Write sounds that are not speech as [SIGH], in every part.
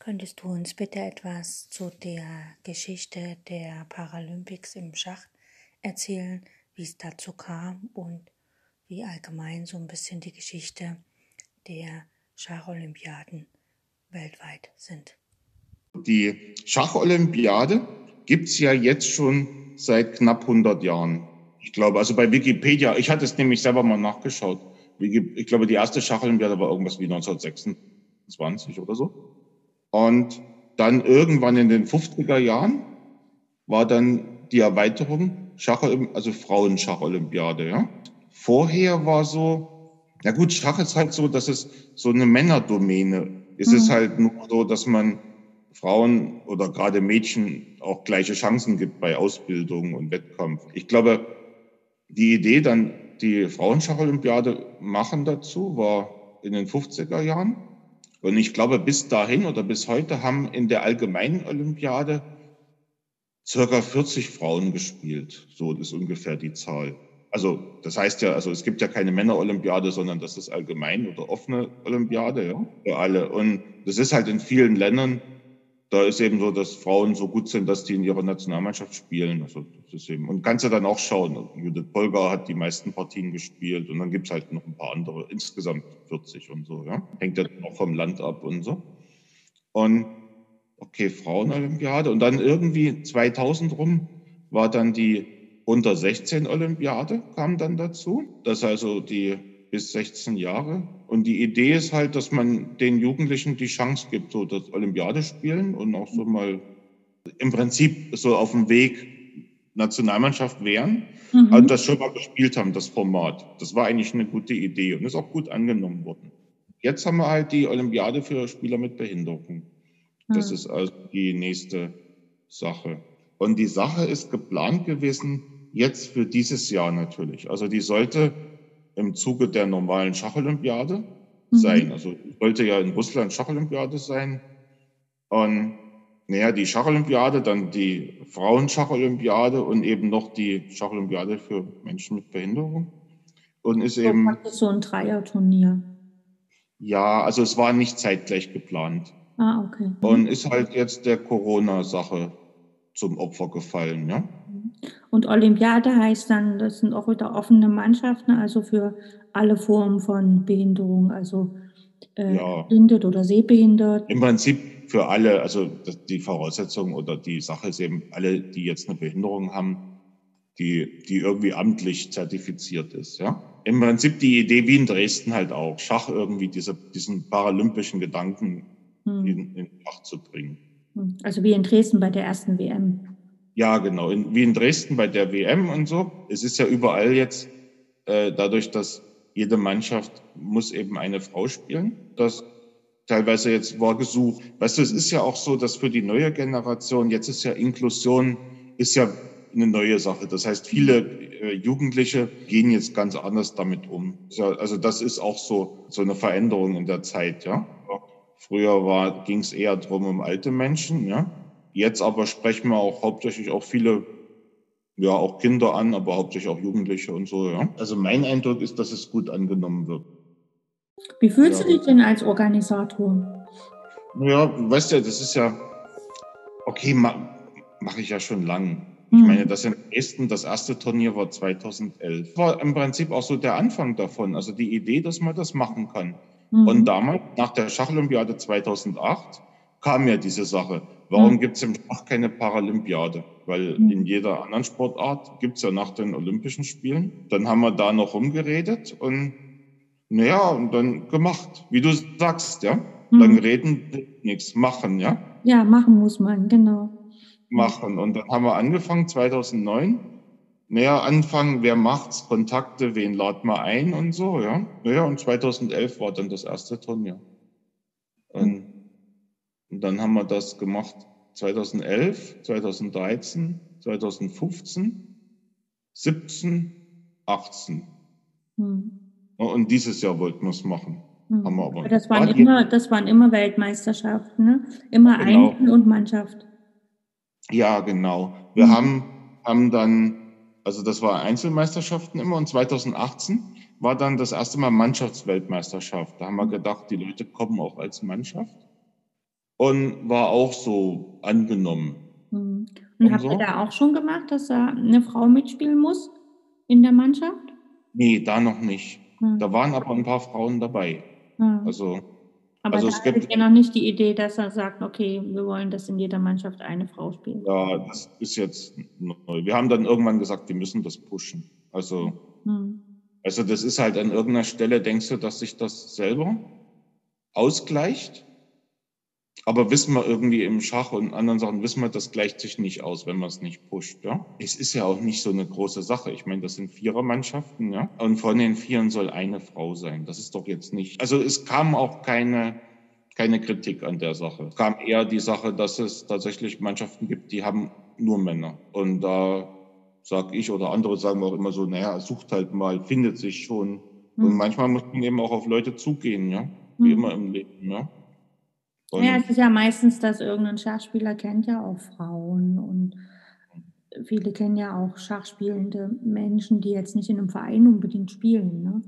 Könntest du uns bitte etwas zu der Geschichte der Paralympics im Schach erzählen, wie es dazu kam und wie allgemein so ein bisschen die Geschichte der Schacholympiaden weltweit sind? Die Schacholympiade gibt's ja jetzt schon seit knapp 100 Jahren. Ich glaube, also bei Wikipedia, ich hatte es nämlich selber mal nachgeschaut. Ich glaube, die erste Schacholympiade war irgendwas wie 1926 oder so. Und dann irgendwann in den 50er Jahren war dann die Erweiterung Schach, also Frauenschacholympiade, ja. Vorher war so, na gut, Schach ist halt so, dass es so eine Männerdomäne. Es mhm. ist halt nur so, dass man Frauen oder gerade Mädchen auch gleiche Chancen gibt bei Ausbildung und Wettkampf. Ich glaube, die Idee, dann die Frauenschacholympiade machen dazu, war in den 50er Jahren. Und ich glaube, bis dahin oder bis heute haben in der allgemeinen Olympiade circa 40 Frauen gespielt. So ist ungefähr die Zahl. Also das heißt ja, also es gibt ja keine Männerolympiade, sondern das ist allgemein oder offene Olympiade ja, für alle. Und das ist halt in vielen Ländern da ist eben so, dass Frauen so gut sind, dass die in ihrer Nationalmannschaft spielen. Also das ist eben, und kannst du dann auch schauen. Judith Polgar hat die meisten Partien gespielt und dann gibt's halt noch ein paar andere, insgesamt 40 und so. Ja? Hängt ja auch vom Land ab und so. Und okay, Frauenolympiade. Und dann irgendwie 2000 rum war dann die unter 16 Olympiade, kam dann dazu. Das also die bis 16 Jahre. Und die Idee ist halt, dass man den Jugendlichen die Chance gibt, so das Olympiade spielen und auch so mal im Prinzip so auf dem Weg Nationalmannschaft wären mhm. und das schon mal gespielt haben, das Format. Das war eigentlich eine gute Idee und ist auch gut angenommen worden. Jetzt haben wir halt die Olympiade für Spieler mit Behinderung. Das mhm. ist also die nächste Sache. Und die Sache ist geplant gewesen, jetzt für dieses Jahr natürlich. Also die sollte im Zuge der normalen Schacholympiade mhm. sein. Also sollte ja in Russland Schacholympiade sein. Und naja, die Schacholympiade, dann die Frauenschacholympiade und eben noch die Schacholympiade für Menschen mit Behinderung. Und ist so eben. So ein Dreierturnier. Ja, also es war nicht zeitgleich geplant. Ah, okay. Und ist halt jetzt der Corona-Sache zum Opfer gefallen, ja. Und Olympiade heißt dann, das sind auch wieder offene Mannschaften, also für alle Formen von Behinderung, also äh, ja. behindert oder sehbehindert. Im Prinzip für alle, also die Voraussetzung oder die Sache ist eben, alle, die jetzt eine Behinderung haben, die, die irgendwie amtlich zertifiziert ist. Ja? Im Prinzip die Idee wie in Dresden halt auch, Schach irgendwie diese, diesen paralympischen Gedanken hm. in, in Schach zu bringen. Hm. Also wie in Dresden bei der ersten WM. Ja, genau. In, wie in Dresden bei der WM und so. Es ist ja überall jetzt äh, dadurch, dass jede Mannschaft muss eben eine Frau spielen. Das teilweise jetzt war gesucht. Weißt du, es ist ja auch so, dass für die neue Generation, jetzt ist ja Inklusion, ist ja eine neue Sache. Das heißt, viele äh, Jugendliche gehen jetzt ganz anders damit um. Also das ist auch so, so eine Veränderung in der Zeit, ja. Früher war, ging es eher drum um alte Menschen, ja. Jetzt aber sprechen wir auch hauptsächlich auch viele, ja, auch Kinder an, aber hauptsächlich auch Jugendliche und so, ja. Also mein Eindruck ist, dass es gut angenommen wird. Wie fühlst ja. du dich denn als Organisator? Ja, weißt du, das ist ja, okay, ma, mache ich ja schon lang. Ich mhm. meine, das in Dresden, das erste Turnier war 2011. War im Prinzip auch so der Anfang davon, also die Idee, dass man das machen kann. Mhm. Und damals, nach der Schacholympiade 2008, kam ja diese Sache. Warum mhm. gibt es im Schach keine Paralympiade? Weil mhm. in jeder anderen Sportart gibt es ja nach den Olympischen Spielen. Dann haben wir da noch rumgeredet und naja, und dann gemacht, wie du sagst, ja. Mhm. Dann reden, nichts machen, ja. Ja, machen muss man, genau. Machen. Und dann haben wir angefangen 2009. Naja, anfangen, wer macht's, Kontakte, wen laden wir ein und so, ja. Naja, und 2011 war dann das erste Turnier. Und und dann haben wir das gemacht 2011, 2013, 2015, 17, 18. Hm. Und dieses Jahr wollten wir es machen. Hm. Haben wir aber das, waren immer, das waren immer Weltmeisterschaften, ne? immer genau. Einzel und Mannschaft. Ja, genau. Wir hm. haben, haben dann, also das war Einzelmeisterschaften immer und 2018 war dann das erste Mal Mannschaftsweltmeisterschaft. Da haben wir gedacht, die Leute kommen auch als Mannschaft. Und war auch so angenommen. Mhm. Und, und habt so? ihr da auch schon gemacht, dass da eine Frau mitspielen muss in der Mannschaft? Nee, da noch nicht. Mhm. Da waren aber ein paar Frauen dabei. Mhm. Also, aber also da es gibt ja noch nicht die Idee, dass er sagt, okay, wir wollen, dass in jeder Mannschaft eine Frau spielt. Ja, das ist jetzt neu. Wir haben dann irgendwann gesagt, wir müssen das pushen. Also, mhm. also das ist halt an irgendeiner Stelle, denkst du, dass sich das selber ausgleicht? Aber wissen wir irgendwie im Schach und anderen Sachen, wissen wir, das gleicht sich nicht aus, wenn man es nicht pusht. Ja? Es ist ja auch nicht so eine große Sache. Ich meine, das sind Vierermannschaften, ja. Und von den Vieren soll eine Frau sein. Das ist doch jetzt nicht. Also es kam auch keine, keine Kritik an der Sache. Es kam eher die Sache, dass es tatsächlich Mannschaften gibt, die haben nur Männer. Und da sag ich oder andere sagen auch immer so, naja, sucht halt mal, findet sich schon. Mhm. Und manchmal muss man eben auch auf Leute zugehen, ja. Wie mhm. immer im Leben, ja. Und ja, es ist ja meistens, dass irgendein Schachspieler kennt ja auch Frauen und viele kennen ja auch schachspielende Menschen, die jetzt nicht in einem Verein unbedingt spielen, ne?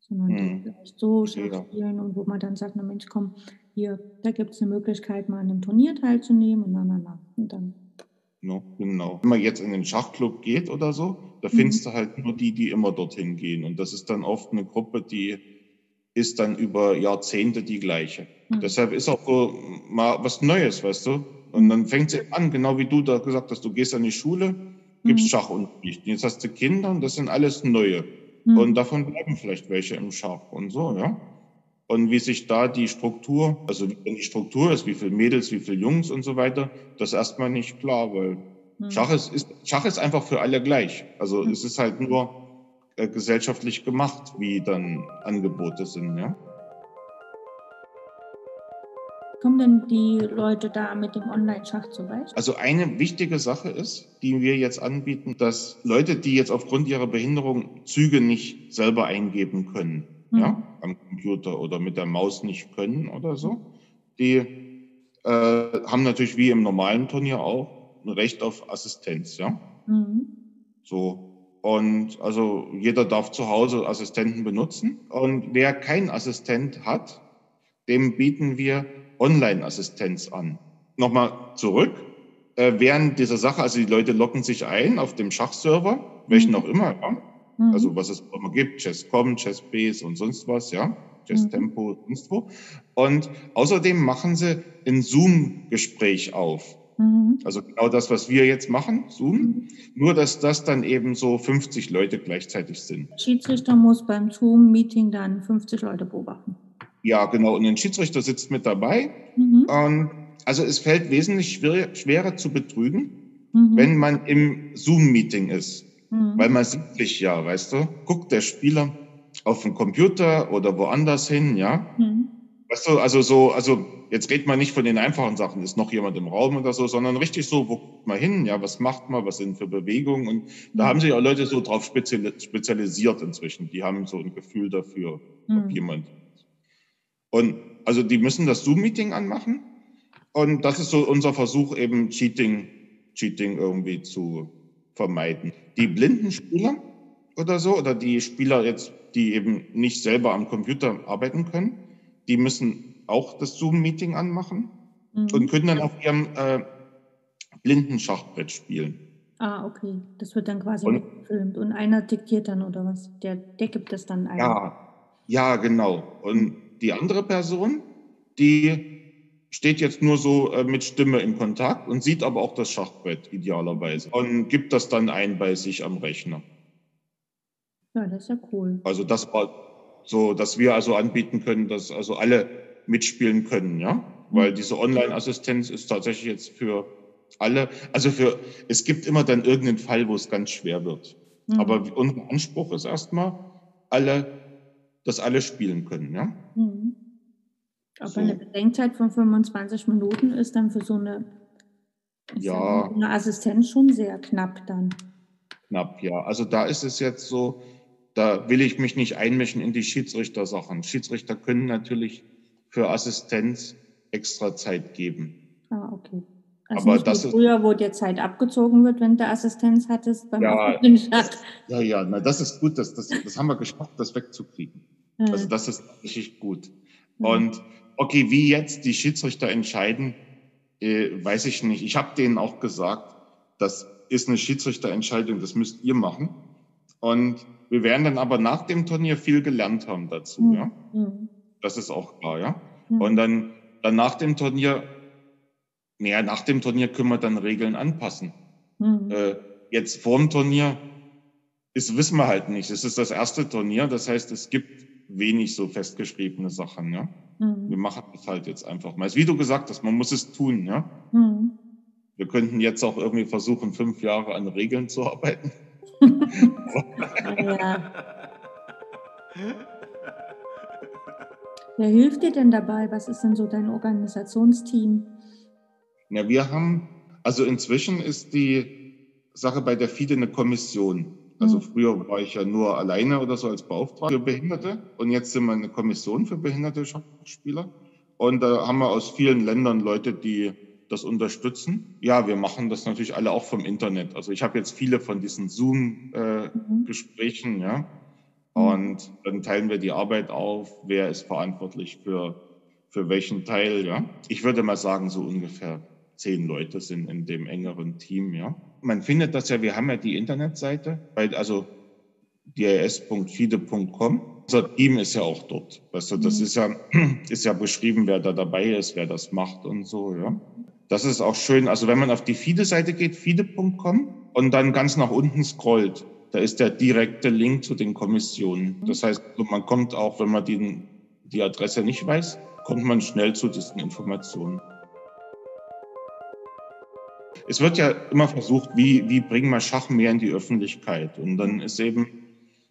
sondern hm. die vielleicht so Schach ja. spielen und wo man dann sagt, na Mensch, komm, hier, da gibt es eine Möglichkeit, mal an einem Turnier teilzunehmen und na, na, na. Und dann No, genau. Wenn man jetzt in den Schachclub geht oder so, da mhm. findest du halt nur die, die immer dorthin gehen. Und das ist dann oft eine Gruppe, die ist dann über Jahrzehnte die gleiche. Mhm. Deshalb ist auch so mal was Neues, weißt du? Und dann fängt sie an, genau wie du da gesagt hast, du gehst an die Schule, gibst mhm. Schachunterricht. Jetzt hast du Kinder und das sind alles neue. Mhm. Und davon bleiben vielleicht welche im Schach und so, ja. Und wie sich da die Struktur, also wie die Struktur ist, wie viele Mädels, wie viele Jungs und so weiter, das ist erstmal nicht klar, weil mhm. Schach, ist, ist, Schach ist einfach für alle gleich. Also mhm. es ist halt nur äh, gesellschaftlich gemacht, wie dann Angebote sind, ja. Kommen denn die Leute da mit dem Online-Schach zurecht? Also eine wichtige Sache ist, die wir jetzt anbieten, dass Leute, die jetzt aufgrund ihrer Behinderung Züge nicht selber eingeben können, mhm. ja, am Computer oder mit der Maus nicht können oder so, die äh, haben natürlich wie im normalen Turnier auch ein Recht auf Assistenz, ja. Mhm. So, und also jeder darf zu Hause Assistenten benutzen. Und wer keinen Assistent hat, dem bieten wir Online-Assistenz an. Nochmal zurück. Äh, während dieser Sache, also die Leute locken sich ein auf dem Schachserver, welchen mhm. auch immer, ja? mhm. also was es immer gibt, Chess.com, Chessbase und sonst was, ja, Chess-Tempo, mhm. sonst wo. Und außerdem machen sie ein Zoom-Gespräch auf. Mhm. Also genau das, was wir jetzt machen, Zoom. Mhm. Nur, dass das dann eben so 50 Leute gleichzeitig sind. Der Schiedsrichter muss beim Zoom-Meeting dann 50 Leute beobachten. Ja, genau. Und ein Schiedsrichter sitzt mit dabei. Mhm. Und also es fällt wesentlich schwer, schwerer zu betrügen, mhm. wenn man im Zoom-Meeting ist. Mhm. Weil man sieht sich ja, weißt du, guckt der Spieler auf den Computer oder woanders hin, ja. Mhm. Weißt du, also so, also jetzt redet man nicht von den einfachen Sachen, ist noch jemand im Raum oder so, sondern richtig so, wo guckt man hin, ja, was macht man, was sind für Bewegungen und da mhm. haben sich auch Leute so drauf spezialisiert inzwischen, die haben so ein Gefühl dafür, mhm. ob jemand. Und also die müssen das Zoom-Meeting anmachen und das ist so unser Versuch eben Cheating, Cheating irgendwie zu vermeiden. Die blinden Spieler oder so oder die Spieler jetzt, die eben nicht selber am Computer arbeiten können, die müssen auch das Zoom-Meeting anmachen mhm. und können dann auf ihrem äh, blinden Schachbrett spielen. Ah, okay. Das wird dann quasi und, gefilmt und einer diktiert dann oder was? Der, der gibt es dann ein. Ja, ja, genau. Und die andere Person, die steht jetzt nur so äh, mit Stimme in Kontakt und sieht aber auch das Schachbrett idealerweise und gibt das dann ein bei sich am Rechner. Ja, das ist ja cool. Also das war so, dass wir also anbieten können, dass also alle mitspielen können, ja, weil mhm. diese Online-Assistenz ist tatsächlich jetzt für alle, also für, es gibt immer dann irgendeinen Fall, wo es ganz schwer wird. Mhm. Aber unser Anspruch ist erstmal, alle, dass alle spielen können, ja. Mhm. Aber so. eine Bedenkzeit von 25 Minuten ist dann für so eine, ja, eine Assistenz schon sehr knapp dann. Knapp, ja. Also da ist es jetzt so, da will ich mich nicht einmischen in die Schiedsrichtersachen. Schiedsrichter können natürlich für Assistenz extra Zeit geben. Ah, okay. Also aber das früher, wo dir Zeit abgezogen wird, wenn du Assistenz hattest beim ja, ja, ja, na, das ist gut, das, das, das haben wir geschafft, das wegzukriegen. Ja. Also das ist richtig gut. Ja. Und okay, wie jetzt die Schiedsrichter entscheiden, äh, weiß ich nicht. Ich habe denen auch gesagt, das ist eine Schiedsrichterentscheidung, das müsst ihr machen. Und wir werden dann aber nach dem Turnier viel gelernt haben dazu, mhm. ja. Mhm. Das ist auch klar, ja. Mhm. Und dann, dann nach dem Turnier, naja, nach dem Turnier können wir dann Regeln anpassen. Mhm. Äh, jetzt vor dem Turnier ist, wissen wir halt nicht. Es ist das erste Turnier, das heißt, es gibt wenig so festgeschriebene Sachen, ja. Mhm. Wir machen das halt jetzt einfach mal. Wie du gesagt hast, man muss es tun, ja. Mhm. Wir könnten jetzt auch irgendwie versuchen, fünf Jahre an Regeln zu arbeiten. [LAUGHS] ja. Wer hilft dir denn dabei? Was ist denn so dein Organisationsteam? Ja, wir haben, also inzwischen ist die Sache bei der FIDE eine Kommission. Also mhm. früher war ich ja nur alleine oder so als Beauftragter für Behinderte und jetzt sind wir eine Kommission für behinderte Schauspieler. Und da haben wir aus vielen Ländern Leute, die das unterstützen. Ja, wir machen das natürlich alle auch vom Internet. Also ich habe jetzt viele von diesen Zoom-Gesprächen, äh, mhm. ja. Und dann teilen wir die Arbeit auf, wer ist verantwortlich für, für welchen Teil, ja. Ich würde mal sagen, so ungefähr zehn Leute sind in dem engeren Team, ja. Man findet das ja, wir haben ja die Internetseite, also dis.fide.com. Unser Team ist ja auch dort. Weißt du, das mhm. ist ja, [CLEARS THROAT] ist ja beschrieben, wer da dabei ist, wer das macht und so, ja. Das ist auch schön. Also wenn man auf die FIDE-Seite geht, fide.com und dann ganz nach unten scrollt, da ist der direkte Link zu den Kommissionen. Das heißt, man kommt auch, wenn man die, die Adresse nicht weiß, kommt man schnell zu diesen Informationen. Es wird ja immer versucht, wie, wie bringen wir Schach mehr in die Öffentlichkeit? Und dann ist eben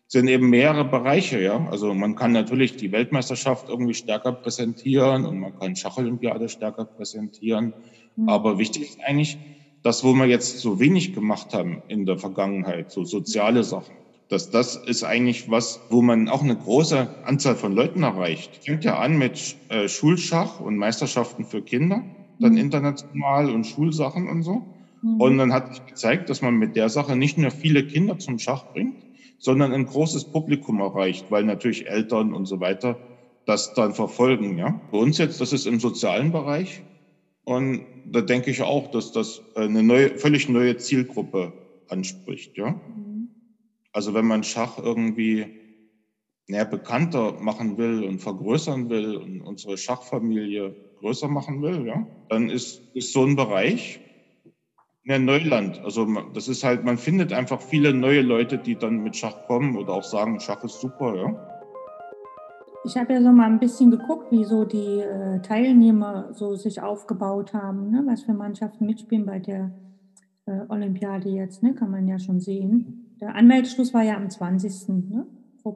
sind eben mehrere Bereiche, ja. Also man kann natürlich die Weltmeisterschaft irgendwie stärker präsentieren und man kann Schacholympiade stärker präsentieren. Mhm. Aber wichtig ist eigentlich, das, wo wir jetzt so wenig gemacht haben in der Vergangenheit, so soziale Sachen, dass das ist eigentlich was, wo man auch eine große Anzahl von Leuten erreicht. Fängt ja an mit äh, Schulschach und Meisterschaften für Kinder, dann mhm. international und Schulsachen und so. Mhm. Und dann hat sich gezeigt, dass man mit der Sache nicht nur viele Kinder zum Schach bringt, sondern ein großes Publikum erreicht, weil natürlich Eltern und so weiter das dann verfolgen. Ja? Bei uns jetzt, das ist im sozialen Bereich. Und da denke ich auch, dass das eine neue, völlig neue Zielgruppe anspricht. Ja? Mhm. Also wenn man Schach irgendwie näher bekannter machen will und vergrößern will und unsere Schachfamilie größer machen will, ja, dann ist, ist so ein Bereich, ja, Neuland. Also das ist halt, man findet einfach viele neue Leute, die dann mit Schach kommen oder auch sagen, Schach ist super, ja. Ich habe ja so mal ein bisschen geguckt, wie so die äh, Teilnehmer so sich aufgebaut haben, ne? was für Mannschaften mitspielen bei der äh, Olympiade jetzt, ne? kann man ja schon sehen. Der Anmeldeschluss war ja am 20. Ne?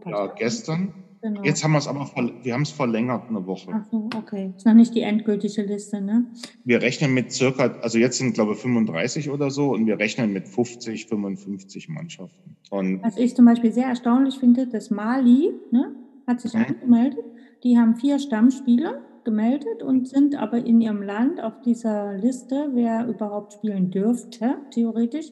Ja, gestern. Genau. Jetzt haben wir es aber, wir haben es verlängert eine Woche. Ach so, okay. Ist noch nicht die endgültige Liste, ne? Wir rechnen mit circa, also jetzt sind glaube ich 35 oder so und wir rechnen mit 50, 55 Mannschaften. Und Was ich zum Beispiel sehr erstaunlich finde, das Mali, ne, hat sich mhm. angemeldet. Die haben vier Stammspieler gemeldet und sind aber in ihrem Land auf dieser Liste, wer überhaupt spielen dürfte, theoretisch,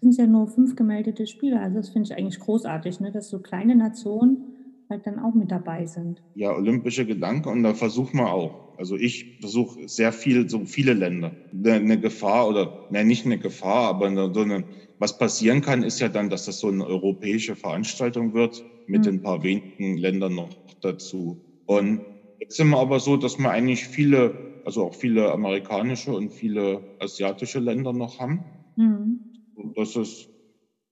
sind es ja nur fünf gemeldete Spieler. Also das finde ich eigentlich großartig, ne, dass so kleine Nationen halt dann auch mit dabei sind. Ja, olympische Gedanken und da versuchen wir auch. Also ich versuche sehr viel, so viele Länder. Eine Gefahr oder, ne, nicht eine Gefahr, aber eine, so eine, was passieren kann, ist ja dann, dass das so eine europäische Veranstaltung wird mit mhm. ein paar wenigen Ländern noch dazu. Und jetzt sind wir aber so, dass wir eigentlich viele, also auch viele amerikanische und viele asiatische Länder noch haben. Mhm. Das ist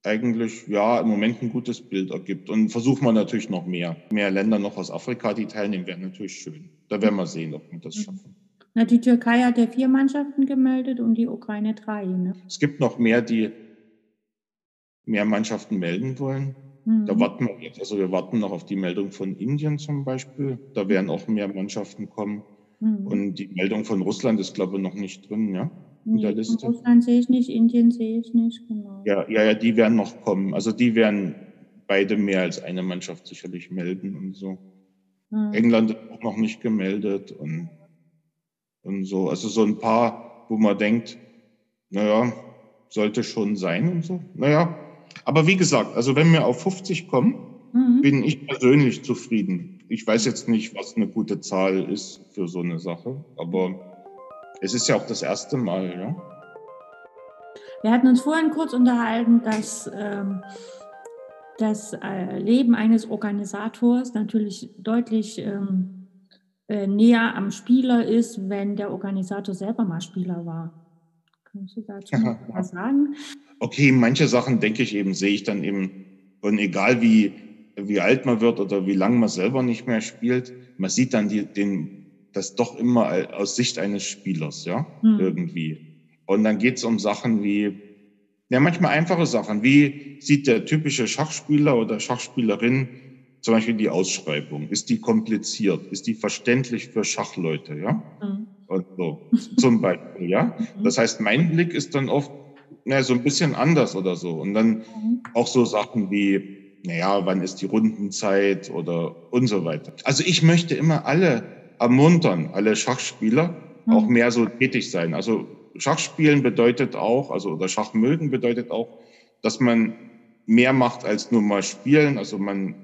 eigentlich ja im Moment ein gutes Bild ergibt. Und versuchen wir natürlich noch mehr. Mehr Länder noch aus Afrika, die teilnehmen, wäre natürlich schön. Da werden wir sehen, ob wir das mhm. schaffen. Na, die Türkei hat ja vier Mannschaften gemeldet und die Ukraine drei. Ne? Es gibt noch mehr, die mehr Mannschaften melden wollen. Mhm. Da warten wir jetzt. Also wir warten noch auf die Meldung von Indien zum Beispiel. Da werden auch mehr Mannschaften kommen. Mhm. Und die Meldung von Russland ist, glaube ich, noch nicht drin, ja in der Liste. Russland sehe ich nicht, Indien sehe ich nicht, genau. Ja, ja, ja, die werden noch kommen. Also die werden beide mehr als eine Mannschaft sicherlich melden und so. Mhm. England ist auch noch nicht gemeldet und, und so. Also so ein paar, wo man denkt, naja, sollte schon sein und so. Naja, aber wie gesagt, also wenn wir auf 50 kommen, mhm. bin ich persönlich zufrieden. ich weiß jetzt nicht, was eine gute Zahl ist für so eine Sache, aber es ist ja auch das erste Mal, ja. Wir hatten uns vorhin kurz unterhalten, dass ähm, das äh, Leben eines Organisators natürlich deutlich ähm, äh, näher am Spieler ist, wenn der Organisator selber mal Spieler war. Kannst du dazu noch was sagen? Okay, manche Sachen denke ich eben, sehe ich dann eben, und egal wie, wie alt man wird oder wie lange man selber nicht mehr spielt, man sieht dann die, den, das doch immer aus Sicht eines Spielers, ja, hm. irgendwie. Und dann geht es um Sachen wie, ja, manchmal einfache Sachen. Wie sieht der typische Schachspieler oder Schachspielerin zum Beispiel die Ausschreibung? Ist die kompliziert? Ist die verständlich für Schachleute, ja? Mhm. Und so, zum [LAUGHS] Beispiel, ja? Mhm. Das heißt, mein Blick ist dann oft, na, so ein bisschen anders oder so. Und dann mhm. auch so Sachen wie, naja, wann ist die Rundenzeit oder und so weiter. Also ich möchte immer alle ermuntern, alle Schachspieler, mhm. auch mehr so tätig sein. Also Schachspielen bedeutet auch, also oder Schachmögen bedeutet auch, dass man mehr macht als nur mal spielen. Also man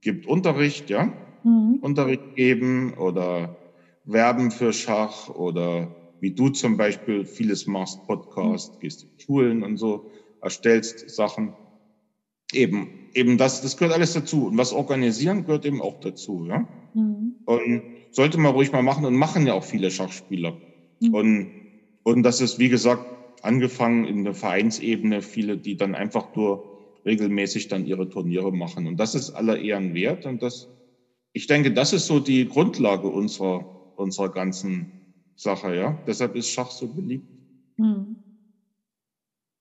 gibt Unterricht, ja, mhm. Unterricht geben oder werben für Schach oder wie du zum Beispiel vieles machst, Podcast, mhm. gehst in Schulen und so, erstellst Sachen. Eben, eben das, das gehört alles dazu. Und was organisieren gehört eben auch dazu, ja. Mhm. Und sollte man ruhig mal machen und machen ja auch viele Schachspieler. Mhm. Und, und das ist, wie gesagt, angefangen in der Vereinsebene, viele, die dann einfach nur regelmäßig dann ihre Turniere machen. Und das ist aller Ehren wert. Und das, ich denke, das ist so die Grundlage unserer, unserer ganzen Sache, ja. Deshalb ist Schach so beliebt. Hm.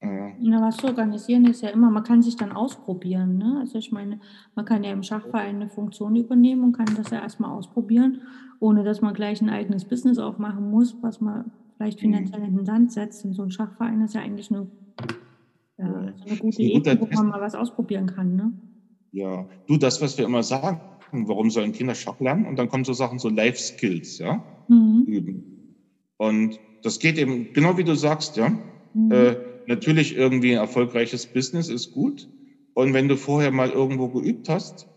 Ja. Na, was zu organisieren ist ja immer, man kann sich dann ausprobieren. Ne? Also ich meine, man kann ja im Schachverein eine Funktion übernehmen und kann das ja erstmal ausprobieren, ohne dass man gleich ein eigenes Business aufmachen muss, was man vielleicht mhm. finanziell in den Sand setzt. Und so ein Schachverein ist ja eigentlich eine, ja, eine gute Ebene, wo man mal was ausprobieren kann. Ne? Ja, du, das, was wir immer sagen, warum sollen Kinder Schach lernen? Und dann kommen so Sachen, so Life Skills, ja, mhm. üben. Und das geht eben, genau wie du sagst, ja. Mhm. Äh, natürlich irgendwie ein erfolgreiches Business ist gut. Und wenn du vorher mal irgendwo geübt hast,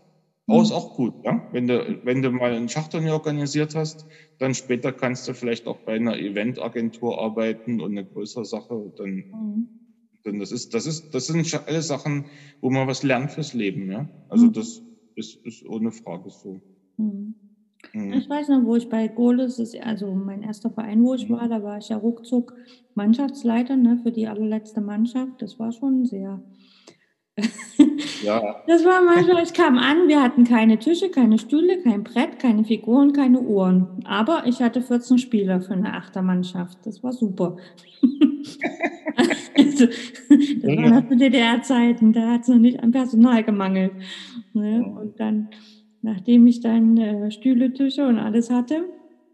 oh, ist auch gut, ja. Wenn du, wenn du mal ein Schachturnier organisiert hast, dann später kannst du vielleicht auch bei einer Eventagentur arbeiten und eine größere Sache, dann, mhm. dann das ist, das ist, das sind alles Sachen, wo man was lernt fürs Leben, ja. Also mhm. das ist, ist ohne Frage so. Mhm. Mhm. Ich weiß noch, wo ich bei Goles, ist also mein erster Verein, wo ich mhm. war, da war ich ja ruckzuck Mannschaftsleiter ne, für die allerletzte Mannschaft. Das war schon sehr. ja. [LAUGHS] Das war manchmal, ich kam an, wir hatten keine Tische, keine Stühle, kein Brett, keine Figuren, keine Uhren. Aber ich hatte 14 Spieler für eine Achtermannschaft. Das war super. [LAUGHS] also, das war noch zu DDR-Zeiten, da hat es noch nicht an Personal gemangelt. Ne? Und dann nachdem ich dann äh, Stühle, Tische und alles hatte,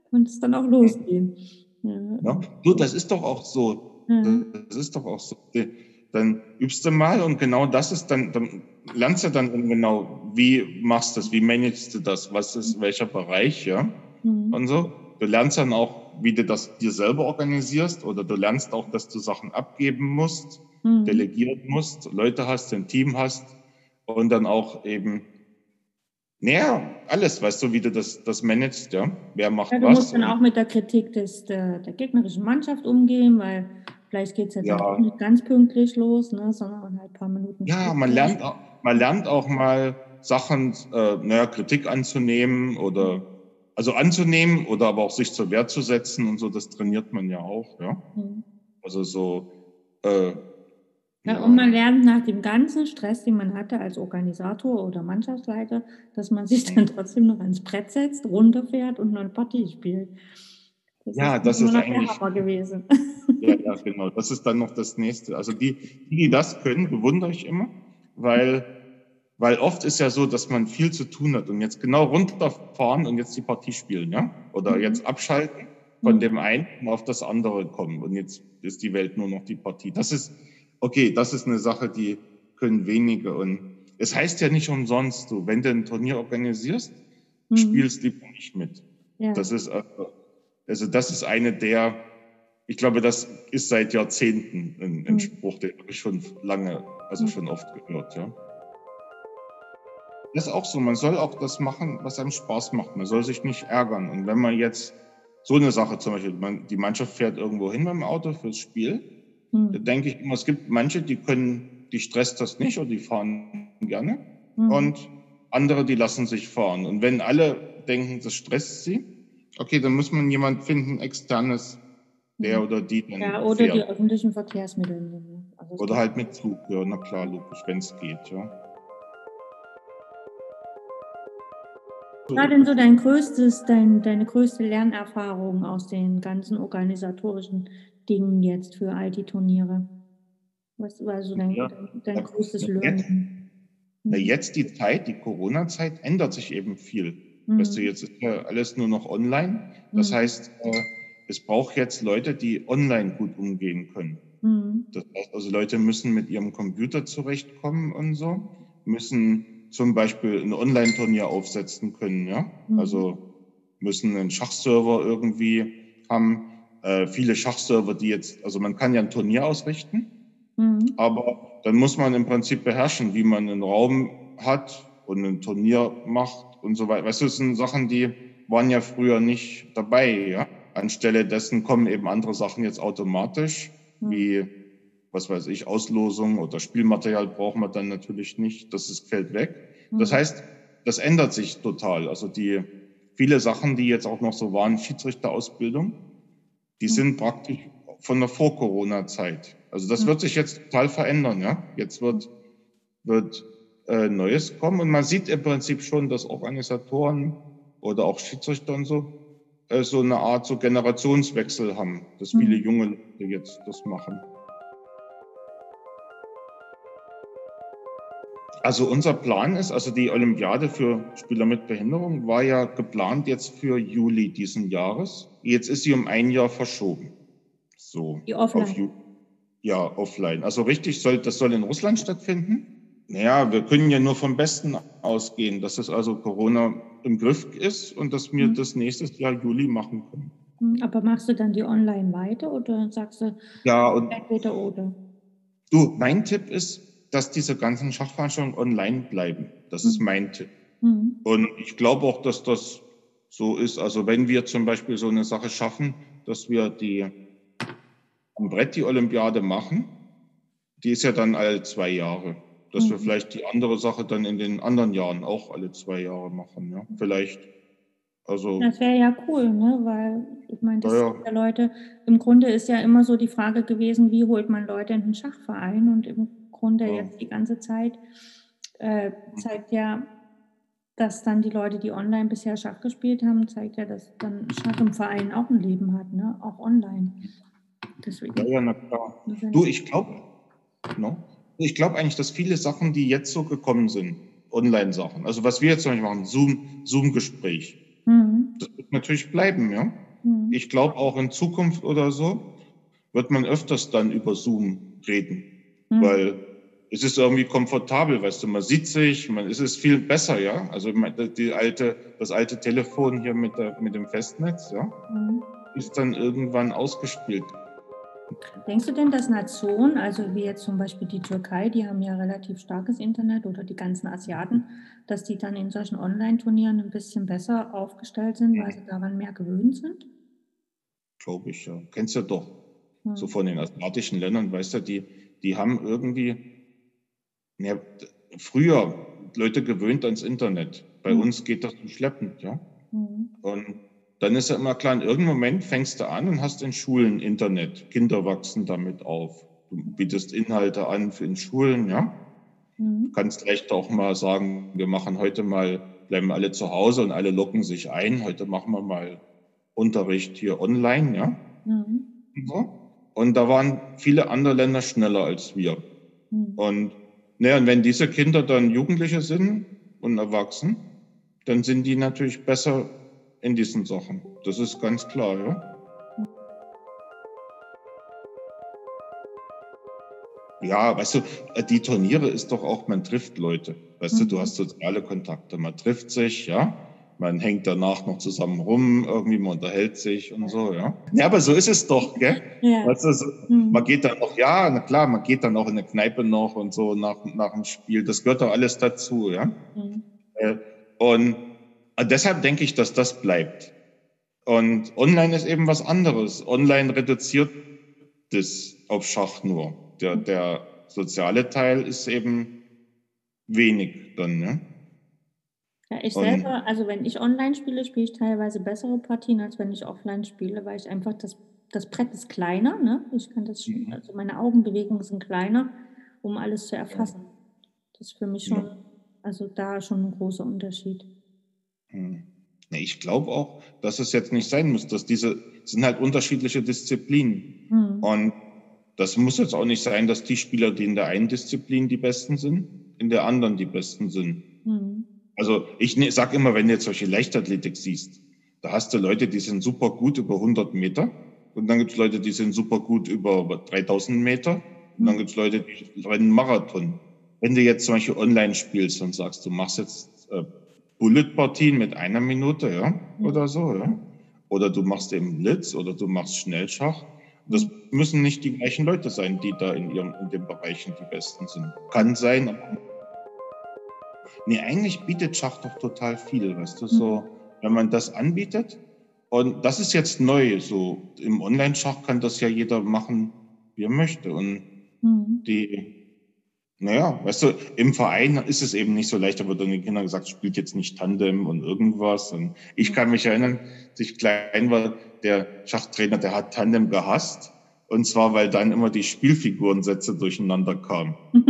konnte es dann auch losgehen. Ja. ja. Du, das ist doch auch so. Ja. Das ist doch auch so. Dann übst du mal und genau das ist dann, dann lernst du dann genau, wie machst du das, wie managst du das, was ist welcher Bereich, ja, mhm. und so. Du lernst dann auch, wie du das dir selber organisierst oder du lernst auch, dass du Sachen abgeben musst, mhm. delegieren musst, Leute hast, ein Team hast und dann auch eben naja, alles, weißt du, wie du das, das managst, ja. Wer macht ja, du was? Du musst dann auch mit der Kritik des, der, der gegnerischen Mannschaft umgehen, weil vielleicht geht es jetzt ja. auch nicht ganz pünktlich los, ne, sondern halt ein paar Minuten Ja, man lernt, auch, man lernt auch mal Sachen, äh, naja, Kritik anzunehmen oder also anzunehmen oder aber auch sich zur Wehr zu setzen und so, das trainiert man ja auch, ja. Mhm. Also so äh, ja, und man lernt nach dem ganzen Stress, den man hatte als Organisator oder Mannschaftsleiter, dass man sich dann trotzdem noch ans Brett setzt, runterfährt und noch eine Partie spielt. Das ja, ist das ist eigentlich gewesen. [LAUGHS] Ja, ja, genau. Das ist dann noch das nächste. Also die, die das können, bewundere ich immer, weil, weil oft ist ja so, dass man viel zu tun hat und jetzt genau runterfahren und jetzt die Partie spielen, ja? Oder mhm. jetzt abschalten von mhm. dem einen und auf das andere kommen und jetzt ist die Welt nur noch die Partie. Das ist, okay, das ist eine Sache, die können wenige. Und es heißt ja nicht umsonst, du, wenn du ein Turnier organisierst, mhm. spielst lieber nicht mit. Ja. Das ist, also, also das ist eine der, ich glaube, das ist seit Jahrzehnten ein, ein mhm. Spruch, den habe ich schon lange, also mhm. schon oft gehört, ja. Das ist auch so. Man soll auch das machen, was einem Spaß macht. Man soll sich nicht ärgern. Und wenn man jetzt so eine Sache zum Beispiel, man, die Mannschaft fährt irgendwo hin mit dem Auto fürs Spiel, hm. da denke ich immer, es gibt manche, die können, die stresst das nicht oder die fahren gerne. Hm. Und andere, die lassen sich fahren. Und wenn alle denken, das stresst sie, okay, dann muss man jemand finden, externes, der hm. oder die dann Ja, oder fährt. die öffentlichen Verkehrsmittel. Also oder halt mit Zug, ja, na klar, logisch, wenn es geht, ja. Was war denn so dein größtes, dein, deine größte Lernerfahrung aus den ganzen organisatorischen Dingen jetzt für all die Turniere? Was war so dein, ja, dein, dein größtes Learning? Na, jetzt die Zeit, die Corona-Zeit, ändert sich eben viel. Mhm. Weißt du, jetzt ist ja alles nur noch online. Das mhm. heißt, äh, es braucht jetzt Leute, die online gut umgehen können. Mhm. Das heißt also, Leute müssen mit ihrem Computer zurechtkommen und so, müssen zum Beispiel ein Online-Turnier aufsetzen können, ja. Mhm. Also müssen einen Schachserver irgendwie haben. Äh, viele Schachserver, die jetzt, also man kann ja ein Turnier ausrichten, mhm. aber dann muss man im Prinzip beherrschen, wie man einen Raum hat und ein Turnier macht und so weiter. Weißt du, das sind Sachen, die waren ja früher nicht dabei, ja. Anstelle dessen kommen eben andere Sachen jetzt automatisch, mhm. wie was weiß ich, Auslosung oder Spielmaterial brauchen wir dann natürlich nicht. Das ist, fällt weg. Das mhm. heißt, das ändert sich total. Also die viele Sachen, die jetzt auch noch so waren, Schiedsrichterausbildung, die mhm. sind praktisch von der Vor-Corona-Zeit. Also das mhm. wird sich jetzt total verändern. Ja, jetzt wird wird äh, Neues kommen und man sieht im Prinzip schon, dass Organisatoren oder auch Schiedsrichter und so äh, so eine Art so Generationswechsel haben, dass viele mhm. junge Leute jetzt das machen. Also unser Plan ist, also die Olympiade für Spieler mit Behinderung war ja geplant jetzt für Juli diesen Jahres. Jetzt ist sie um ein Jahr verschoben. So. Die offline. ja, offline. Also richtig soll, das soll in Russland stattfinden. Naja, wir können ja nur vom Besten ausgehen, dass es also Corona im Griff ist und dass wir mhm. das nächstes Jahr Juli machen können. Hm, aber machst du dann die online weiter oder sagst du ja, und entweder oder? Du, mein Tipp ist, dass diese ganzen Schachveranstaltungen online bleiben. Das ist mein Tipp. Mhm. Und ich glaube auch, dass das so ist. Also wenn wir zum Beispiel so eine Sache schaffen, dass wir die am Brett die Olympiade machen, die ist ja dann alle zwei Jahre. Dass mhm. wir vielleicht die andere Sache dann in den anderen Jahren auch alle zwei Jahre machen. Ja, vielleicht. Also, das wäre ja cool, ne? weil ich meine, das ja, ja. Leute, im Grunde ist ja immer so die Frage gewesen, wie holt man Leute in den Schachverein und im Grunde ja. jetzt die ganze Zeit, äh, zeigt ja, dass dann die Leute, die online bisher Schach gespielt haben, zeigt ja, dass dann Schach im Verein auch ein Leben hat, ne? auch online. Deswegen. Ja, ja, na klar. Du, ich glaube, no? ich glaube eigentlich, dass viele Sachen, die jetzt so gekommen sind, Online-Sachen, also was wir jetzt zum Beispiel machen, Zoom, Zoom-Gespräch, mhm. das wird natürlich bleiben, ja. Mhm. Ich glaube auch in Zukunft oder so wird man öfters dann über Zoom reden, mhm. weil es ist irgendwie komfortabel, weißt du, man sieht sich, man, es ist viel besser, ja. Also die alte, das alte Telefon hier mit, der, mit dem Festnetz, ja, mhm. ist dann irgendwann ausgespielt. Denkst du denn, dass Nationen, also wie jetzt zum Beispiel die Türkei, die haben ja relativ starkes Internet oder die ganzen Asiaten, dass die dann in solchen Online-Turnieren ein bisschen besser aufgestellt sind, weil sie daran mehr gewöhnt sind? Glaube ich, ja. Kennst du ja doch. Hm. So von den asiatischen Ländern, weißt du, die, die haben irgendwie ja, früher Leute gewöhnt ans Internet. Bei mhm. uns geht das so schleppend, ja. Mhm. Und dann ist ja immer klar, in irgendeinem Moment fängst du an und hast in Schulen Internet. Kinder wachsen damit auf. Du bietest Inhalte an für in Schulen, ja. Mhm. Du kannst recht auch mal sagen, wir machen heute mal, bleiben alle zu Hause und alle locken sich ein. Heute machen wir mal Unterricht hier online, ja. Mhm. So. Und da waren viele andere Länder schneller als wir. Mhm. Und naja, und wenn diese Kinder dann Jugendliche sind und erwachsen, dann sind die natürlich besser in diesen Sachen. Das ist ganz klar, ja. Ja, weißt du, die Turniere ist doch auch, man trifft Leute. Weißt mhm. du, du mhm. hast soziale Kontakte, man trifft sich, ja man hängt danach noch zusammen rum, irgendwie man unterhält sich und so, ja. Ja, aber so ist es doch, gell? Ja. Weißt du, so, mhm. Man geht dann noch, ja, na klar, man geht dann auch in eine Kneipe noch und so nach, nach dem Spiel. Das gehört doch alles dazu, ja. Mhm. Äh, und deshalb denke ich, dass das bleibt. Und online ist eben was anderes. Online reduziert das auf Schach nur. Der, der soziale Teil ist eben wenig dann, ne? Ja, ich selber, also wenn ich online spiele, spiele ich teilweise bessere Partien, als wenn ich offline spiele, weil ich einfach das, das Brett ist kleiner, ne? Ich kann das, mhm. also meine Augenbewegungen sind kleiner, um alles zu erfassen. Das ist für mich schon, ja. also da schon ein großer Unterschied. Hm. Ich glaube auch, dass es jetzt nicht sein muss, dass diese sind halt unterschiedliche Disziplinen. Mhm. Und das muss jetzt auch nicht sein, dass die Spieler, die in der einen Disziplin die Besten sind, in der anderen die Besten sind. Mhm. Also ich ne, sag immer, wenn du jetzt solche Leichtathletik siehst, da hast du Leute, die sind super gut über 100 Meter und dann gibt's Leute, die sind super gut über 3000 Meter und dann gibt's Leute, die rennen Marathon. Wenn du jetzt zum Beispiel online spielst und sagst, du machst jetzt äh, Bullet-Partien mit einer Minute, ja, oder so, ja, oder du machst eben Blitz oder du machst Schnellschach, das müssen nicht die gleichen Leute sein, die da in ihren in den Bereichen die Besten sind. Kann sein, aber Nee, eigentlich bietet Schach doch total viel, weißt du, so, mhm. wenn man das anbietet. Und das ist jetzt neu, so im Online-Schach kann das ja jeder machen, wie er möchte. Und mhm. die, naja, weißt du, im Verein ist es eben nicht so leicht, aber dann die Kinder gesagt, spielt jetzt nicht Tandem und irgendwas. Und ich kann mich erinnern, als ich klein war, der Schachtrainer, der hat Tandem gehasst. Und zwar, weil dann immer die Spielfigurensätze durcheinander kamen. [LAUGHS]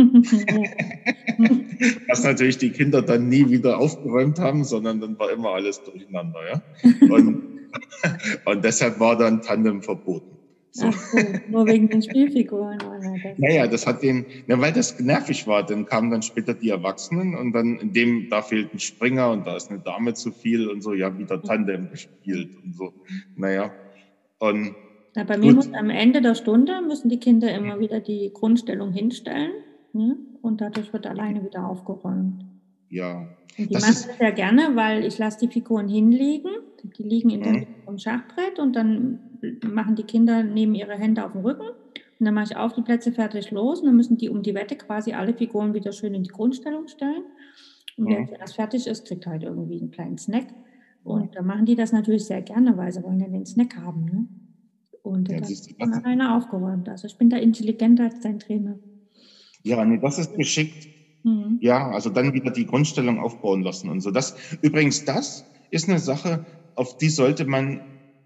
Was natürlich die Kinder dann nie wieder aufgeräumt haben, sondern dann war immer alles durcheinander. Ja? Und, [LAUGHS] und deshalb war dann Tandem verboten. So. Ach so, nur wegen den Spielfiguren. Naja, das hat den, ja, weil das nervig war. Dann kamen dann später die Erwachsenen und dann in dem, da fehlt ein Springer und da ist eine Dame zu viel und so, ja, wieder Tandem gespielt und so. Naja. Und ja, bei mir muss am Ende der Stunde müssen die Kinder immer wieder die Grundstellung hinstellen ne? und dadurch wird alleine wieder aufgeräumt. Ja. Und die das machen das sehr gerne, weil ich lasse die Figuren hinlegen. Die liegen in der Mitte vom Schachbrett und dann machen die Kinder neben ihre Hände auf dem Rücken und dann mache ich auf die Plätze fertig los und dann müssen die um die Wette quasi alle Figuren wieder schön in die Grundstellung stellen. Und mhm. wer erst fertig ist, kriegt halt irgendwie einen kleinen Snack. Und dann machen die das natürlich sehr gerne, weil sie wollen ja den Snack haben. Ne? Und ja, das ist von alleine aufgeräumt. Also ich bin da intelligenter als dein Trainer. Ja, nee, das ist geschickt. Mhm. Ja, also dann wieder die Grundstellung aufbauen lassen und so. Das, übrigens, das ist eine Sache, auf die sollte man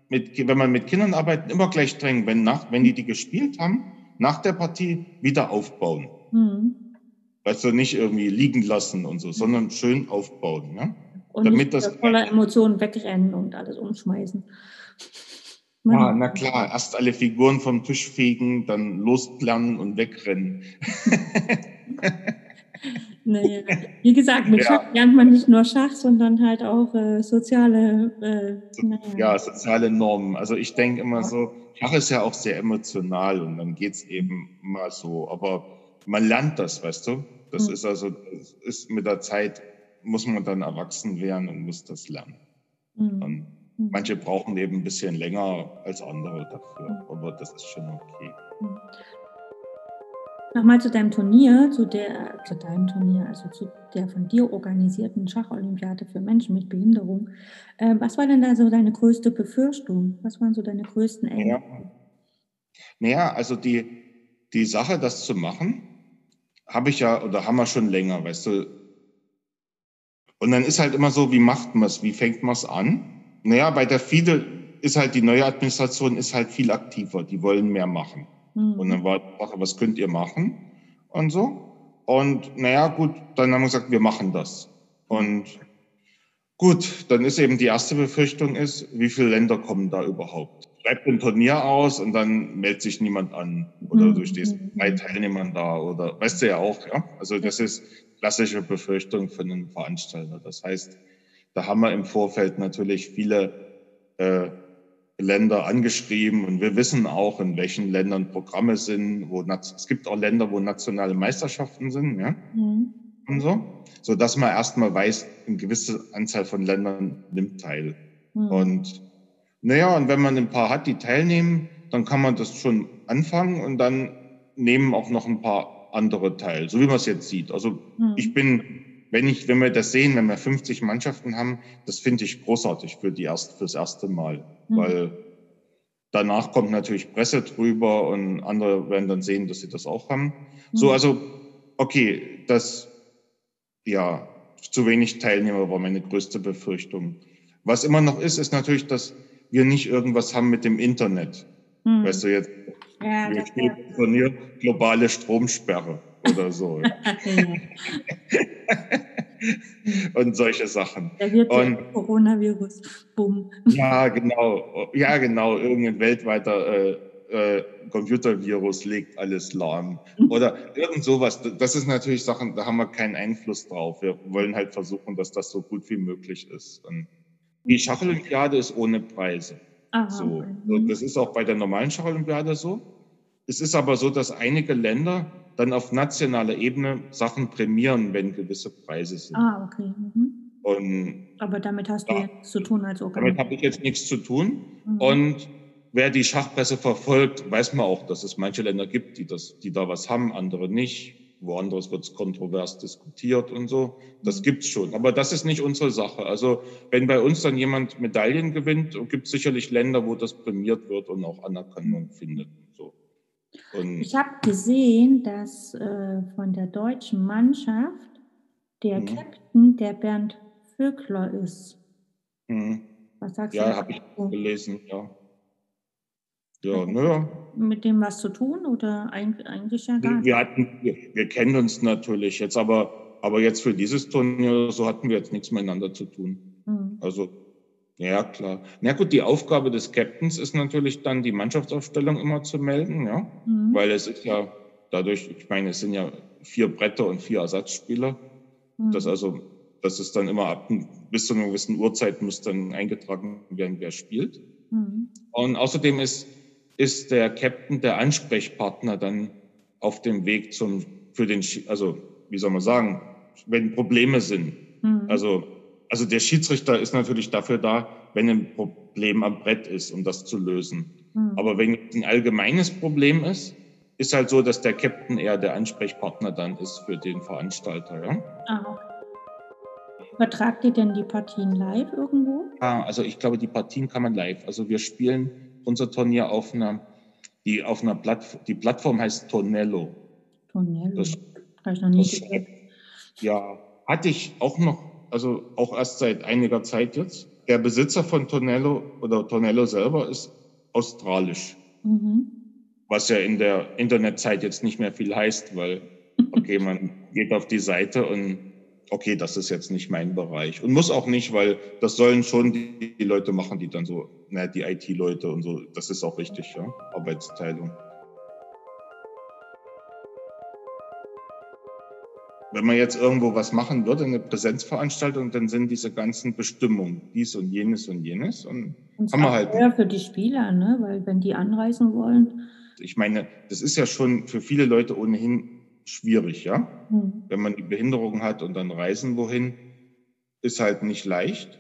mit, wenn man mit Kindern arbeitet, immer gleich drängen, wenn nach, wenn die die gespielt haben, nach der Partie wieder aufbauen. Mhm. Weißt du, nicht irgendwie liegen lassen und so, sondern schön aufbauen, ja? Und Damit das voller Emotionen wegrennen und alles umschmeißen. Ja, na klar, erst alle Figuren vom Tisch fegen, dann losplanen und wegrennen. [LAUGHS] naja, wie gesagt, mit ja. Schach lernt man nicht nur Schach, sondern halt auch äh, soziale. Äh, naja. Ja, soziale Normen. Also ich denke immer so, Schach ist ja auch sehr emotional und dann geht's eben mal so. Aber man lernt das, weißt du? Das mhm. ist also, das ist mit der Zeit muss man dann erwachsen werden und muss das lernen. Mhm. Mhm. Manche brauchen eben ein bisschen länger als andere dafür, mhm. aber das ist schon okay. Mhm. Nochmal zu deinem Turnier, zu der, zu deinem Turnier, also zu der von dir organisierten Schacholympiade für Menschen mit Behinderung. Äh, was war denn da so deine größte Befürchtung? Was waren so deine größten Ängste? Ja. Naja, also die, die Sache, das zu machen, habe ich ja oder haben wir schon länger, weißt du. Und dann ist halt immer so, wie macht man es, wie fängt man es an? Naja, bei der FIDE ist halt die neue Administration ist halt viel aktiver. Die wollen mehr machen. Mhm. Und dann war die Sache, was könnt ihr machen? Und so. Und naja, gut, dann haben wir gesagt, wir machen das. Und gut, dann ist eben die erste Befürchtung ist, wie viele Länder kommen da überhaupt? Schreibt ein Turnier aus und dann meldet sich niemand an. Oder mhm. du stehst mit drei Teilnehmern da oder weißt du ja auch, ja. Also das ist klassische Befürchtung von einem Veranstalter. Das heißt, da haben wir im Vorfeld natürlich viele äh, Länder angeschrieben und wir wissen auch, in welchen Ländern Programme sind, wo es gibt auch Länder, wo nationale Meisterschaften sind, ja, mhm. und so, so dass man erstmal weiß, eine gewisse Anzahl von Ländern nimmt teil. Mhm. Und naja, und wenn man ein paar hat, die teilnehmen, dann kann man das schon anfangen und dann nehmen auch noch ein paar andere teil, so wie man es jetzt sieht. Also mhm. ich bin wenn ich, wenn wir das sehen, wenn wir 50 Mannschaften haben, das finde ich großartig für die erst, fürs erste Mal, mhm. weil danach kommt natürlich Presse drüber und andere werden dann sehen, dass sie das auch haben. Mhm. So, also, okay, das, ja, zu wenig Teilnehmer war meine größte Befürchtung. Was immer noch ist, ist natürlich, dass wir nicht irgendwas haben mit dem Internet. Mhm. Weißt du, jetzt ja, wir Turnier globale Stromsperre oder so. [LAUGHS] und solche Sachen. Da wird und, Coronavirus. Bumm. Ja, genau. Ja, genau. Irgendein weltweiter äh, äh, Computervirus legt alles lahm. Mhm. Oder irgend sowas. Das ist natürlich Sachen, da haben wir keinen Einfluss drauf. Wir wollen halt versuchen, dass das so gut wie möglich ist. Und die Schacholympiade ist ohne Preise. Aha, so. Okay. Das ist auch bei der normalen Schacholympiade so. Es ist aber so, dass einige Länder dann auf nationaler Ebene Sachen prämieren, wenn gewisse Preise sind. Ah, okay. Mhm. Und aber damit hast du ja, nichts zu tun als Organisator. Damit habe ich jetzt nichts zu tun. Mhm. Und wer die Schachpresse verfolgt, weiß man auch, dass es manche Länder gibt, die, das, die da was haben, andere nicht. Woanders wird es kontrovers diskutiert und so. Das mhm. gibt's schon. Aber das ist nicht unsere Sache. Also wenn bei uns dann jemand Medaillen gewinnt, gibt es sicherlich Länder, wo das prämiert wird und auch Anerkennung findet. So. Und ich habe gesehen, dass äh, von der deutschen Mannschaft der mhm. Captain der Bernd Vögler ist. Mhm. Was sagst ja, du? Ja, habe ich gelesen, ja. Ja, naja. Mit dem was zu tun oder eigentlich ja gar nicht? Wir, hatten, wir, wir, kennen uns natürlich jetzt, aber, aber jetzt für dieses Turnier so hatten wir jetzt nichts miteinander zu tun. Mhm. Also ja, klar. Na gut, die Aufgabe des Captains ist natürlich dann, die Mannschaftsaufstellung immer zu melden, ja. Mhm. Weil es ist ja dadurch, ich meine, es sind ja vier Bretter und vier Ersatzspieler. Mhm. Das also, das ist dann immer ab bis zu einer gewissen Uhrzeit muss dann eingetragen werden, wer spielt. Mhm. Und außerdem ist, ist der Captain der Ansprechpartner dann auf dem Weg zum, für den, also, wie soll man sagen, wenn Probleme sind. Mhm. Also, also der Schiedsrichter ist natürlich dafür da, wenn ein Problem am Brett ist, um das zu lösen. Mhm. Aber wenn es ein allgemeines Problem ist, ist halt so, dass der Captain eher der Ansprechpartner dann ist für den Veranstalter. Ja? Ah, Übertragt ihr denn die Partien live irgendwo? Ah, also ich glaube, die Partien kann man live. Also wir spielen unser Turnier auf einer, die auf einer Plattform, die Plattform heißt Tonello. Tonello. Das, Habe ich noch nie gehört. Ja, hatte ich auch noch also auch erst seit einiger Zeit jetzt. Der Besitzer von Tonello oder Tonello selber ist australisch. Mhm. Was ja in der Internetzeit jetzt nicht mehr viel heißt, weil, okay, man geht auf die Seite und okay, das ist jetzt nicht mein Bereich. Und muss auch nicht, weil das sollen schon die, die Leute machen, die dann so, na, die IT-Leute und so. Das ist auch richtig, ja, Arbeitsteilung. Wenn man jetzt irgendwo was machen würde, eine Präsenzveranstaltung, dann sind diese ganzen Bestimmungen, dies und jenes und jenes. Und, und haben wir halt. Ja, für die Spieler, ne? Weil wenn die anreisen wollen. Ich meine, das ist ja schon für viele Leute ohnehin schwierig, ja? Hm. Wenn man die Behinderung hat und dann reisen wohin, ist halt nicht leicht.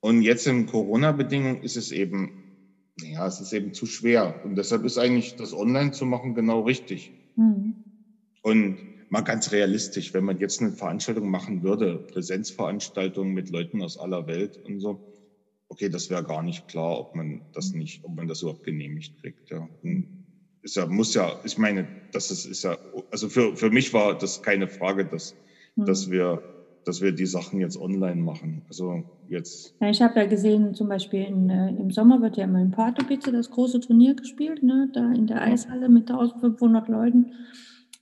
Und jetzt in Corona-Bedingungen ist es eben, ja, es ist eben zu schwer. Und deshalb ist eigentlich das Online zu machen genau richtig. Hm. Und mal ganz realistisch, wenn man jetzt eine Veranstaltung machen würde, Präsenzveranstaltungen mit Leuten aus aller Welt und so, okay, das wäre gar nicht klar, ob man das nicht, ob man das überhaupt genehmigt kriegt. Ja. ist ja, muss ja, ich meine, das ist, ist ja, also für, für mich war das keine Frage, dass, hm. dass wir dass wir die Sachen jetzt online machen. Also jetzt. Ja, ich habe ja gesehen, zum Beispiel in, äh, im Sommer wird ja immer in Pardubice das große Turnier gespielt, ne? da in der Eishalle mit 1500 Leuten.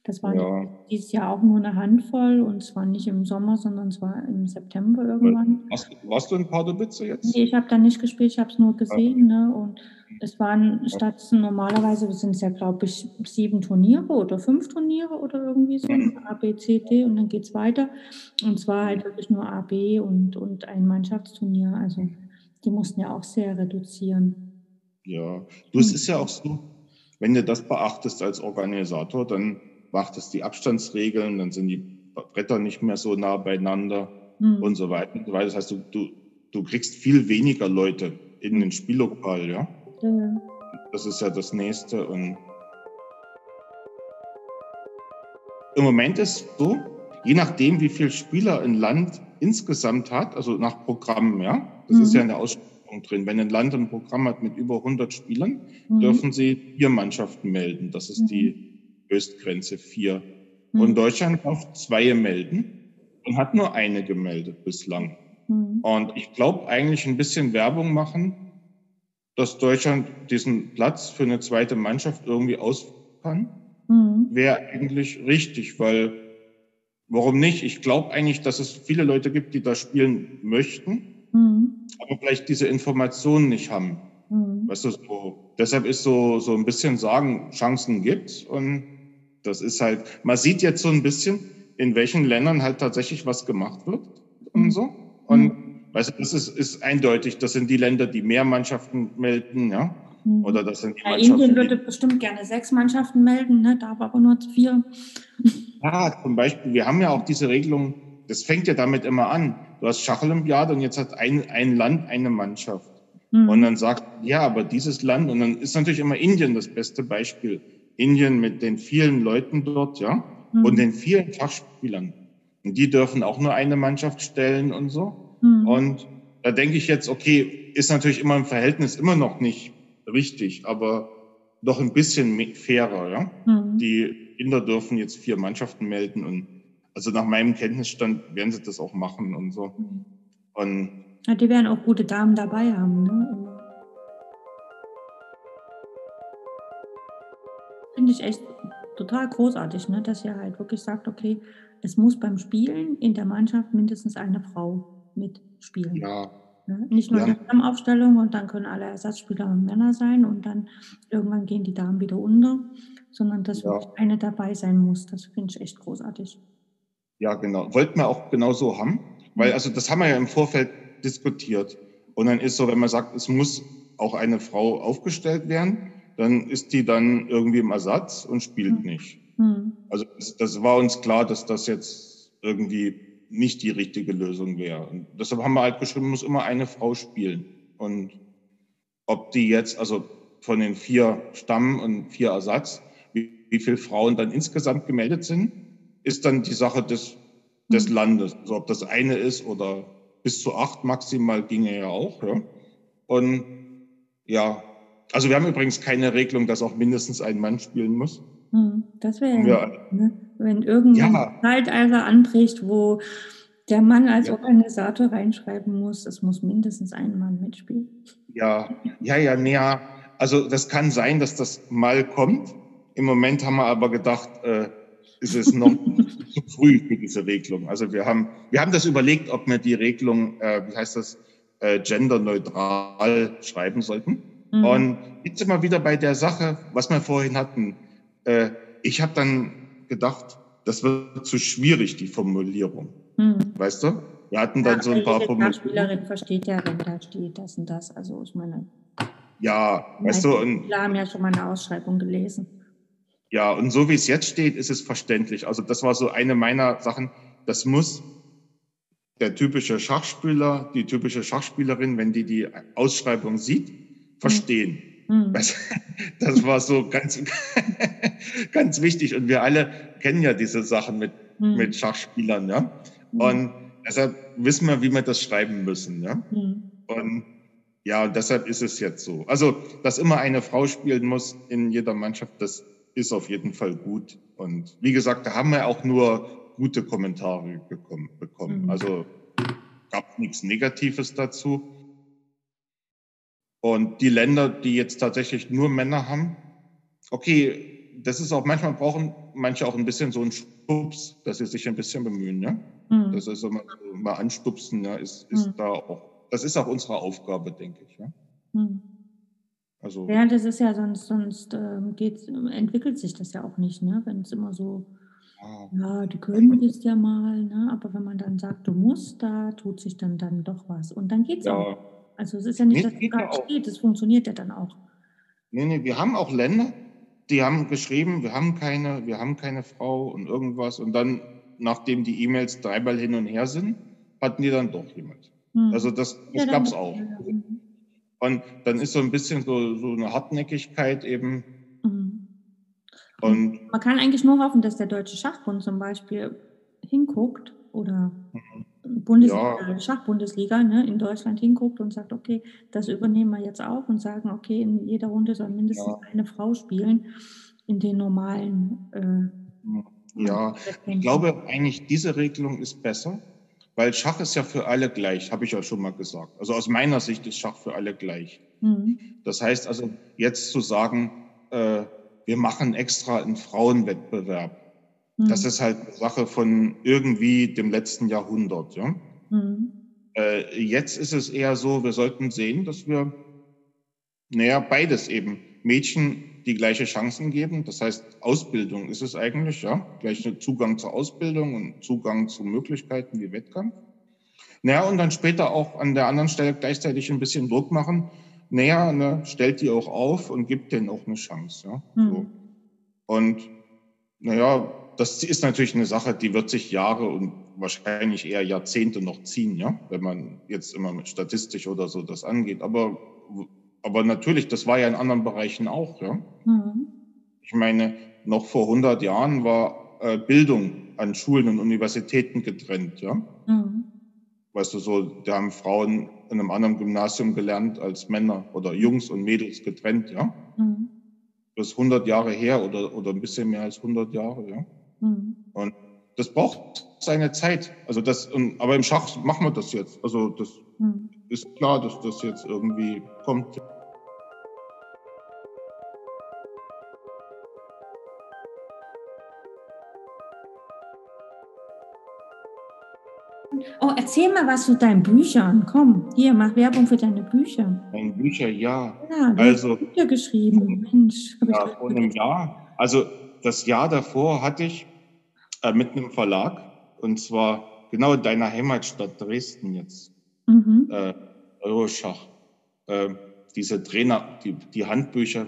Das war ja. dieses Jahr auch nur eine Handvoll und zwar nicht im Sommer, sondern es war im September irgendwann. Warst, warst du in Pardubice jetzt? Nee, ich habe da nicht gespielt, ich habe es nur gesehen. Ne? Und es waren statt normalerweise sind es ja, glaube ich, sieben Turniere oder fünf Turniere oder irgendwie so, mhm. A, B, C, D und dann geht es weiter. Und zwar halt wirklich nur A, B und, und ein Mannschaftsturnier. Also die mussten ja auch sehr reduzieren. Ja, du, es ist ja auch so, wenn du das beachtest als Organisator, dann macht es die Abstandsregeln, dann sind die Bretter nicht mehr so nah beieinander mhm. und so weiter und so weiter. Das heißt, du, du, du kriegst viel weniger Leute in den Spiellokal, ja? Mhm. Das ist ja das Nächste und im Moment ist so, je nachdem, wie viel Spieler ein Land insgesamt hat, also nach Programmen, ja, das mhm. ist ja in der Ausschreibung drin. Wenn ein Land ein Programm hat mit über 100 Spielern, mhm. dürfen sie vier Mannschaften melden. Das ist mhm. die Höchstgrenze, vier. Mhm. Und Deutschland darf zwei melden und hat nur eine gemeldet bislang. Mhm. Und ich glaube eigentlich ein bisschen Werbung machen, dass Deutschland diesen Platz für eine zweite Mannschaft irgendwie aus kann, mhm. wäre eigentlich richtig, weil warum nicht? Ich glaube eigentlich, dass es viele Leute gibt, die da spielen möchten, mhm. aber vielleicht diese Informationen nicht haben. Mhm. Weißt du, so, deshalb ist so, so ein bisschen sagen, Chancen gibt's und das ist halt, man sieht jetzt so ein bisschen, in welchen Ländern halt tatsächlich was gemacht wird und mhm. so. Und mhm. weißt du, das ist, ist eindeutig, das sind die Länder, die mehr Mannschaften melden, ja. Mhm. Oder das sind die ja, Mannschaften. Indien würde bestimmt gerne sechs Mannschaften melden, ne? darf aber nur vier. [LAUGHS] Ja, zum Beispiel, wir haben ja auch diese Regelung, das fängt ja damit immer an. Du hast Schacholympiade und jetzt hat ein, ein Land eine Mannschaft. Mhm. Und dann sagt, ja, aber dieses Land, und dann ist natürlich immer Indien das beste Beispiel. Indien mit den vielen Leuten dort, ja, mhm. und den vielen Fachspielern. Und die dürfen auch nur eine Mannschaft stellen und so. Mhm. Und da denke ich jetzt, okay, ist natürlich immer im Verhältnis immer noch nicht richtig, aber doch ein bisschen fairer. Ja? Mhm. Die Inder dürfen jetzt vier Mannschaften melden und also nach meinem Kenntnisstand werden sie das auch machen und so. Mhm. Und ja, die werden auch gute Damen dabei haben. Ne? Finde ich echt total großartig, ne? dass ihr halt wirklich sagt, okay, es muss beim Spielen in der Mannschaft mindestens eine Frau mitspielen. Ja, Ne? Nicht nur ja. eine Stammaufstellung und dann können alle Ersatzspieler Männer sein und dann irgendwann gehen die Damen wieder unter, sondern dass ja. eine dabei sein muss. Das finde ich echt großartig. Ja, genau. Wollten wir auch genau so haben, weil also das haben wir ja im Vorfeld diskutiert. Und dann ist so, wenn man sagt, es muss auch eine Frau aufgestellt werden, dann ist die dann irgendwie im Ersatz und spielt mhm. nicht. Mhm. Also das, das war uns klar, dass das jetzt irgendwie nicht die richtige Lösung wäre. Und deshalb haben wir halt geschrieben, muss immer eine Frau spielen. Und ob die jetzt, also von den vier Stamm und vier Ersatz, wie, wie viele Frauen dann insgesamt gemeldet sind, ist dann die Sache des, des mhm. Landes. Also ob das eine ist oder bis zu acht maximal ginge ja auch. Ja. Und ja, also wir haben übrigens keine Regelung, dass auch mindestens ein Mann spielen muss. Hm, das wäre ja, ne? wenn irgendein ja. Zeitalter anbricht, wo der Mann als ja. Organisator reinschreiben muss, es muss mindestens ein Mann mitspielen. Ja, ja, ja, näher. Also das kann sein, dass das mal kommt. Im Moment haben wir aber gedacht, äh, ist es noch [LAUGHS] zu früh für diese Regelung. Also wir haben, wir haben das überlegt, ob wir die Regelung, äh, wie heißt das, äh, genderneutral schreiben sollten. Mhm. Und jetzt sind wir wieder bei der Sache, was wir vorhin hatten äh, ich habe dann gedacht, das wird zu schwierig, die Formulierung. Hm. Weißt du? Wir hatten dann ja, so ein paar Formulierungen. Die versteht ja, wenn da steht das und das. Also ich meine. Ja, weißt du. Und, wir haben ja schon mal eine Ausschreibung gelesen. Ja, und so wie es jetzt steht, ist es verständlich. Also das war so eine meiner Sachen. Das muss der typische Schachspieler, die typische Schachspielerin, wenn die die Ausschreibung sieht, verstehen. Hm. Das, [LAUGHS] das, war so ganz, [LAUGHS] ganz wichtig. Und wir alle kennen ja diese Sachen mit, mhm. mit Schachspielern, ja. Mhm. Und deshalb wissen wir, wie wir das schreiben müssen, ja. Mhm. Und ja, deshalb ist es jetzt so. Also, dass immer eine Frau spielen muss in jeder Mannschaft, das ist auf jeden Fall gut. Und wie gesagt, da haben wir auch nur gute Kommentare bekommen. bekommen. Mhm. Also gab nichts Negatives dazu. Und die Länder, die jetzt tatsächlich nur Männer haben, okay, das ist auch, manchmal brauchen manche auch ein bisschen so einen Stups, dass sie sich ein bisschen bemühen, ja. Mhm. Das ist immer mal anstupsen, ja, ist, ist mhm. da auch, das ist auch unsere Aufgabe, denke ich, ja. Mhm. Also, ja, das ist ja sonst, sonst ähm, geht's, entwickelt sich das ja auch nicht, ne? Wenn es immer so, ja, ja die können das ja mal, ne? Aber wenn man dann sagt, du musst, da tut sich dann, dann doch was. Und dann geht es ja. auch. Also es ist ja nicht, nee, dass es gerade steht, es funktioniert ja dann auch. Nee, nee, wir haben auch Länder, die haben geschrieben, wir haben keine, wir haben keine Frau und irgendwas. Und dann, nachdem die E-Mails dreimal hin und her sind, hatten die dann doch jemand. Hm. Also das, das ja, gab es auch. Und dann ist so ein bisschen so, so eine Hartnäckigkeit eben. Mhm. Und Man kann eigentlich nur hoffen, dass der Deutsche Schachbund zum Beispiel hinguckt oder Bundesliga, ja. Schachbundesliga ne, in Deutschland hinguckt und sagt, okay, das übernehmen wir jetzt auch und sagen, okay, in jeder Runde soll mindestens ja. eine Frau spielen in den normalen. Äh, ja, ich glaube eigentlich, diese Regelung ist besser, weil Schach ist ja für alle gleich, habe ich ja schon mal gesagt. Also aus meiner Sicht ist Schach für alle gleich. Mhm. Das heißt also, jetzt zu sagen, äh, wir machen extra einen Frauenwettbewerb, mhm. das ist halt eine Sache von irgendwie dem letzten Jahrhundert. Ja? Mhm. Äh, jetzt ist es eher so, wir sollten sehen, dass wir, naja, beides eben, Mädchen die gleiche Chancen geben. Das heißt, Ausbildung ist es eigentlich, ja, gleicher Zugang zur Ausbildung und Zugang zu Möglichkeiten wie Wettkampf. Naja, und dann später auch an der anderen Stelle gleichzeitig ein bisschen Druck machen, näher, ne, stellt die auch auf und gibt denen auch eine Chance. Ja? Mhm. So. Und naja, das ist natürlich eine Sache, die wird sich Jahre und wahrscheinlich eher Jahrzehnte noch ziehen, ja, wenn man jetzt immer mit statistisch oder so das angeht. Aber, aber natürlich, das war ja in anderen Bereichen auch, ja. Mhm. Ich meine, noch vor 100 Jahren war äh, Bildung an Schulen und Universitäten getrennt, ja. Mhm. Weißt du, so, da haben Frauen in einem anderen Gymnasium gelernt als Männer oder Jungs und Mädels getrennt, ja. Mhm. Das ist 100 Jahre her oder, oder ein bisschen mehr als 100 Jahre, ja. Mhm. Und das braucht seine Zeit. Also das, und, aber im Schach machen wir das jetzt. Also das mhm. ist klar, dass das jetzt irgendwie kommt. Oh, erzähl mal was zu deinen Büchern. Komm, hier, mach Werbung für deine Bücher. Meine Bücher, ja. Ja, du also, hast Bücher geschrieben. Mensch, ja, vor einem Jahr. Also das Jahr davor hatte ich äh, mit einem Verlag und zwar genau in deiner Heimatstadt Dresden jetzt. Mhm. Äh, Euroschach. Äh, diese Trainer, die, die Handbücher,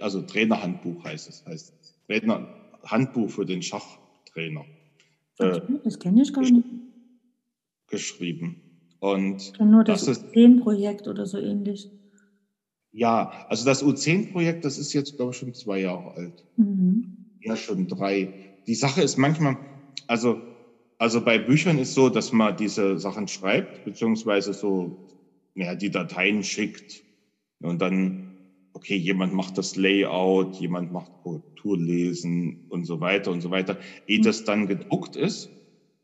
also Trainerhandbuch heißt es, heißt Trainerhandbuch für den Schachtrainer. Äh, das kenne ich gar nicht geschrieben. Und nur das, das U10-Projekt oder so ähnlich. Ja, also das U10-Projekt, das ist jetzt, glaube ich, schon zwei Jahre alt. Mhm. Ja, schon drei. Die Sache ist manchmal, also, also bei Büchern ist so, dass man diese Sachen schreibt, beziehungsweise so, ja, die Dateien schickt. Und dann, okay, jemand macht das Layout, jemand macht Korrekturlesen und so weiter und so weiter. Ehe mhm. das dann gedruckt ist,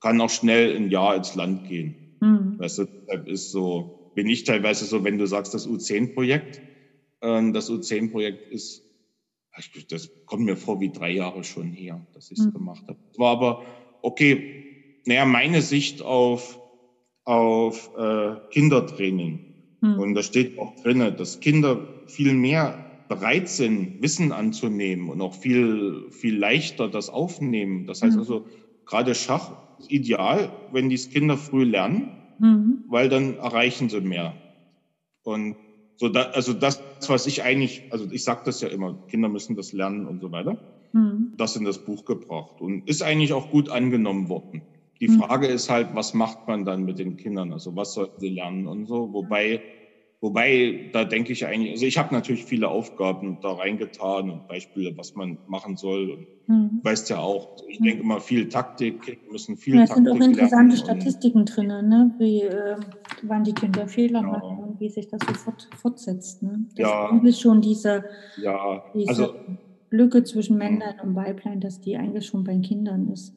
kann auch schnell ein Jahr ins Land gehen. Mhm. Weißt du, deshalb ist so, bin ich teilweise so, wenn du sagst, das U10-Projekt, äh, das U10-Projekt ist, das kommt mir vor wie drei Jahre schon her, dass ich es mhm. gemacht habe. Es war aber, okay, naja, meine Sicht auf, auf äh, Kindertraining. Mhm. Und da steht auch drinne, dass Kinder viel mehr bereit sind, Wissen anzunehmen und auch viel, viel leichter das aufnehmen. Das heißt mhm. also, gerade Schach ist ideal, wenn die Kinder früh lernen, mhm. weil dann erreichen sie mehr. Und so da, also das, was ich eigentlich, also ich sage das ja immer, Kinder müssen das lernen und so weiter. Mhm. Das in das Buch gebracht und ist eigentlich auch gut angenommen worden. Die mhm. Frage ist halt, was macht man dann mit den Kindern? Also was sollten sie lernen und so? Wobei Wobei, da denke ich eigentlich, also ich habe natürlich viele Aufgaben da reingetan und Beispiele, was man machen soll. Mhm. Du weißt ja auch, ich denke immer viel Taktik, müssen viel ja, Taktik Es sind auch interessante Statistiken drin, ne? wie, äh, wann die Kinder Fehler ja. machen und wie sich das so fort, fortsetzt. Ne? Das ja. ist schon diese, ja. diese also, Lücke zwischen Männlein und Weiblein, dass die eigentlich schon bei Kindern ist.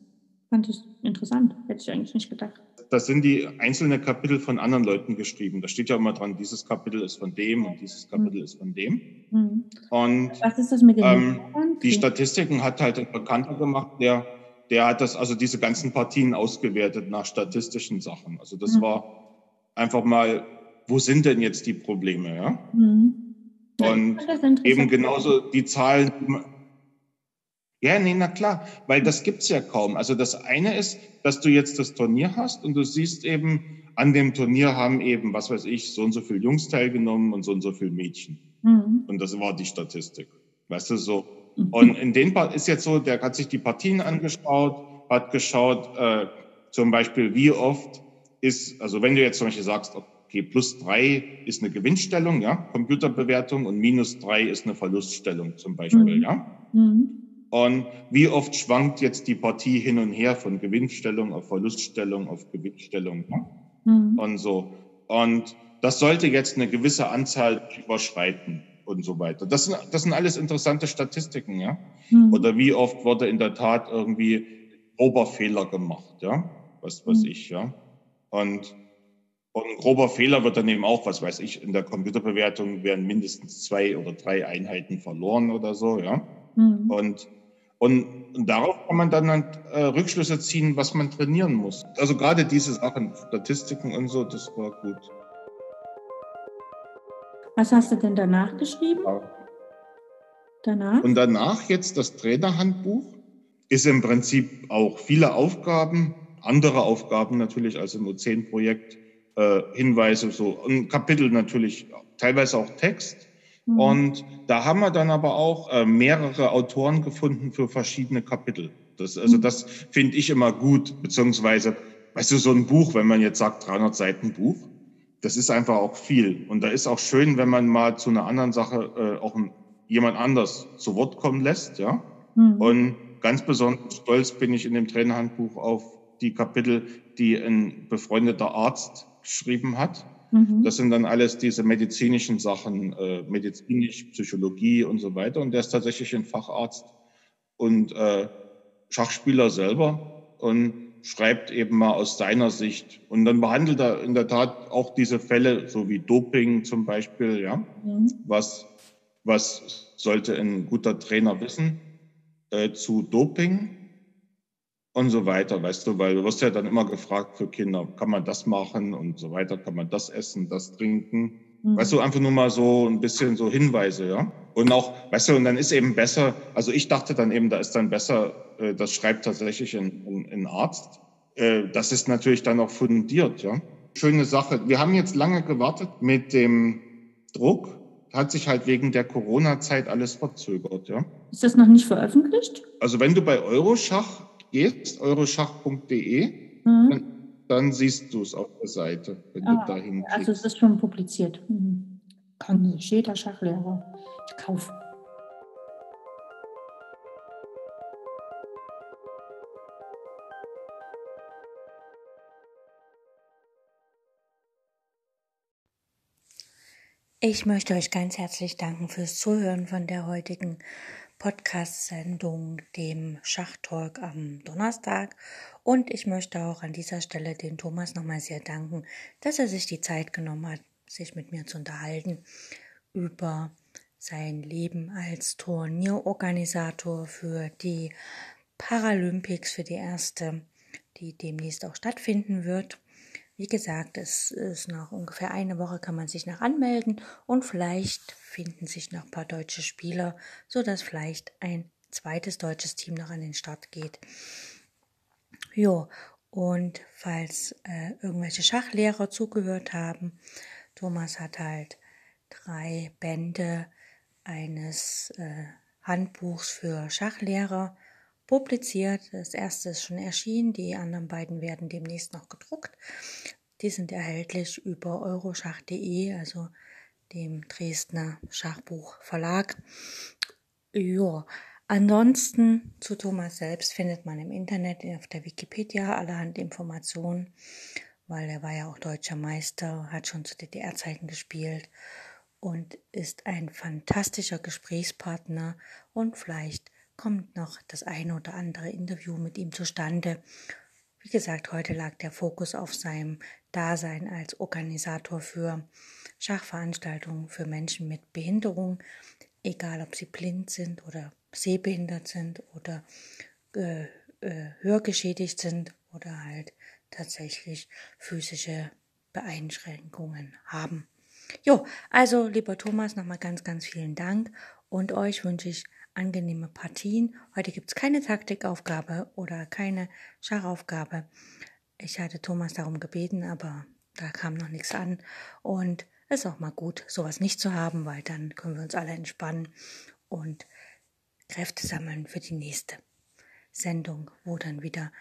Fand ich interessant, hätte ich eigentlich nicht gedacht das sind die einzelnen Kapitel von anderen Leuten geschrieben. Da steht ja immer dran, dieses Kapitel ist von dem und dieses Kapitel ist von dem. Mhm. Und was ist das mit dem ähm, Die Statistiken hat halt ein Bekannter gemacht, der, der hat das, also diese ganzen Partien ausgewertet nach statistischen Sachen. Also das mhm. war einfach mal, wo sind denn jetzt die Probleme, ja? Mhm. Und eben genauso die Zahlen, ja, nee, na klar, weil das gibt's ja kaum. Also das eine ist, dass du jetzt das Turnier hast und du siehst eben, an dem Turnier haben eben, was weiß ich, so und so viel Jungs teilgenommen und so und so viel Mädchen. Mhm. Und das war die Statistik. Weißt du, so. Mhm. Und in den Part ist jetzt so, der hat sich die Partien angeschaut, hat geschaut, äh, zum Beispiel, wie oft ist, also wenn du jetzt zum Beispiel sagst, okay, plus drei ist eine Gewinnstellung, ja, Computerbewertung und minus drei ist eine Verluststellung zum Beispiel, mhm. ja. Mhm Und wie oft schwankt jetzt die Partie hin und her von Gewinnstellung auf Verluststellung auf Gewinnstellung ne? mhm. und so. Und das sollte jetzt eine gewisse Anzahl überschreiten und so weiter. Das sind, das sind alles interessante Statistiken, ja. Mhm. Oder wie oft wurde in der Tat irgendwie Oberfehler gemacht, ja, was weiß mhm. ich, ja. Und, und ein grober Fehler wird dann eben auch, was weiß ich, in der Computerbewertung werden mindestens zwei oder drei Einheiten verloren oder so, ja. Mhm. Und, und, und darauf kann man dann äh, Rückschlüsse ziehen, was man trainieren muss. Also gerade diese Sachen, Statistiken und so, das war gut. Was hast du denn danach geschrieben? Danach? Und danach jetzt das Trainerhandbuch ist im Prinzip auch viele Aufgaben, andere Aufgaben natürlich als im O10-Projekt, äh, Hinweise, so ein Kapitel natürlich, teilweise auch Text. Mhm. Und da haben wir dann aber auch äh, mehrere Autoren gefunden für verschiedene Kapitel. Das, also mhm. das finde ich immer gut, beziehungsweise, weißt du, so ein Buch, wenn man jetzt sagt 300 Seiten Buch, das ist einfach auch viel. Und da ist auch schön, wenn man mal zu einer anderen Sache äh, auch ein, jemand anders zu Wort kommen lässt, ja. Mhm. Und ganz besonders stolz bin ich in dem Trainerhandbuch auf die Kapitel, die ein befreundeter Arzt geschrieben hat. Mhm. Das sind dann alles diese medizinischen Sachen, äh, medizinisch, Psychologie und so weiter. Und der ist tatsächlich ein Facharzt und äh, Schachspieler selber. Und schreibt eben mal aus seiner Sicht. Und dann behandelt er in der Tat auch diese Fälle, so wie Doping zum Beispiel, ja. Mhm. Was, was sollte ein guter Trainer wissen äh, zu Doping und so weiter, weißt du, weil du wirst ja dann immer gefragt für Kinder, kann man das machen und so weiter, kann man das essen, das trinken. Mhm. Weißt du, einfach nur mal so ein bisschen so Hinweise, ja. Und auch, weißt du, und dann ist eben besser, also ich dachte dann eben, da ist dann besser, äh, das schreibt tatsächlich ein, ein, ein Arzt. Äh, das ist natürlich dann auch fundiert, ja. Schöne Sache. Wir haben jetzt lange gewartet mit dem Druck. Hat sich halt wegen der Corona-Zeit alles verzögert, ja. Ist das noch nicht veröffentlicht? Also wenn du bei Euroschach gehst, euroschach.de, mhm. dann, dann, siehst du es auf der Seite, wenn ah, du dahin gehst. Also es ist schon publiziert. Mhm. Kann jeder Schachlehrer kaufen. Ich möchte euch ganz herzlich danken fürs Zuhören von der heutigen Podcast-Sendung, dem Schachtalk am Donnerstag. Und ich möchte auch an dieser Stelle den Thomas nochmal sehr danken, dass er sich die Zeit genommen hat, sich mit mir zu unterhalten über sein Leben als Turnierorganisator für die Paralympics, für die erste, die demnächst auch stattfinden wird. Wie gesagt, es ist noch ungefähr eine Woche, kann man sich noch anmelden und vielleicht finden sich noch ein paar deutsche Spieler, so dass vielleicht ein zweites deutsches Team noch an den Start geht. Jo, und falls äh, irgendwelche Schachlehrer zugehört haben, Thomas hat halt drei Bände eines äh, Handbuchs für Schachlehrer publiziert. Das erste ist schon erschienen, die anderen beiden werden demnächst noch gedruckt. Die sind erhältlich über euroschach.de, also dem Dresdner Schachbuchverlag. Ja, ansonsten zu Thomas selbst findet man im Internet auf der Wikipedia allerhand Informationen, weil er war ja auch deutscher Meister, hat schon zu DDR-Zeiten gespielt und ist ein fantastischer Gesprächspartner und vielleicht kommt noch das eine oder andere Interview mit ihm zustande. Wie gesagt, heute lag der Fokus auf seinem Dasein als Organisator für Schachveranstaltungen für Menschen mit Behinderung, egal ob sie blind sind oder sehbehindert sind oder äh, äh, hörgeschädigt sind oder halt tatsächlich physische Beeinschränkungen haben. Jo, also lieber Thomas, nochmal ganz, ganz vielen Dank und euch wünsche ich angenehme Partien. Heute gibt es keine Taktikaufgabe oder keine Schachaufgabe. Ich hatte Thomas darum gebeten, aber da kam noch nichts an. Und es ist auch mal gut, sowas nicht zu haben, weil dann können wir uns alle entspannen und Kräfte sammeln für die nächste Sendung, wo dann wieder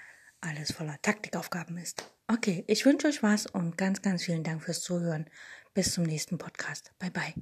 alles voller Taktikaufgaben ist. Okay, ich wünsche euch was und ganz, ganz vielen Dank fürs Zuhören. Bis zum nächsten Podcast. Bye bye.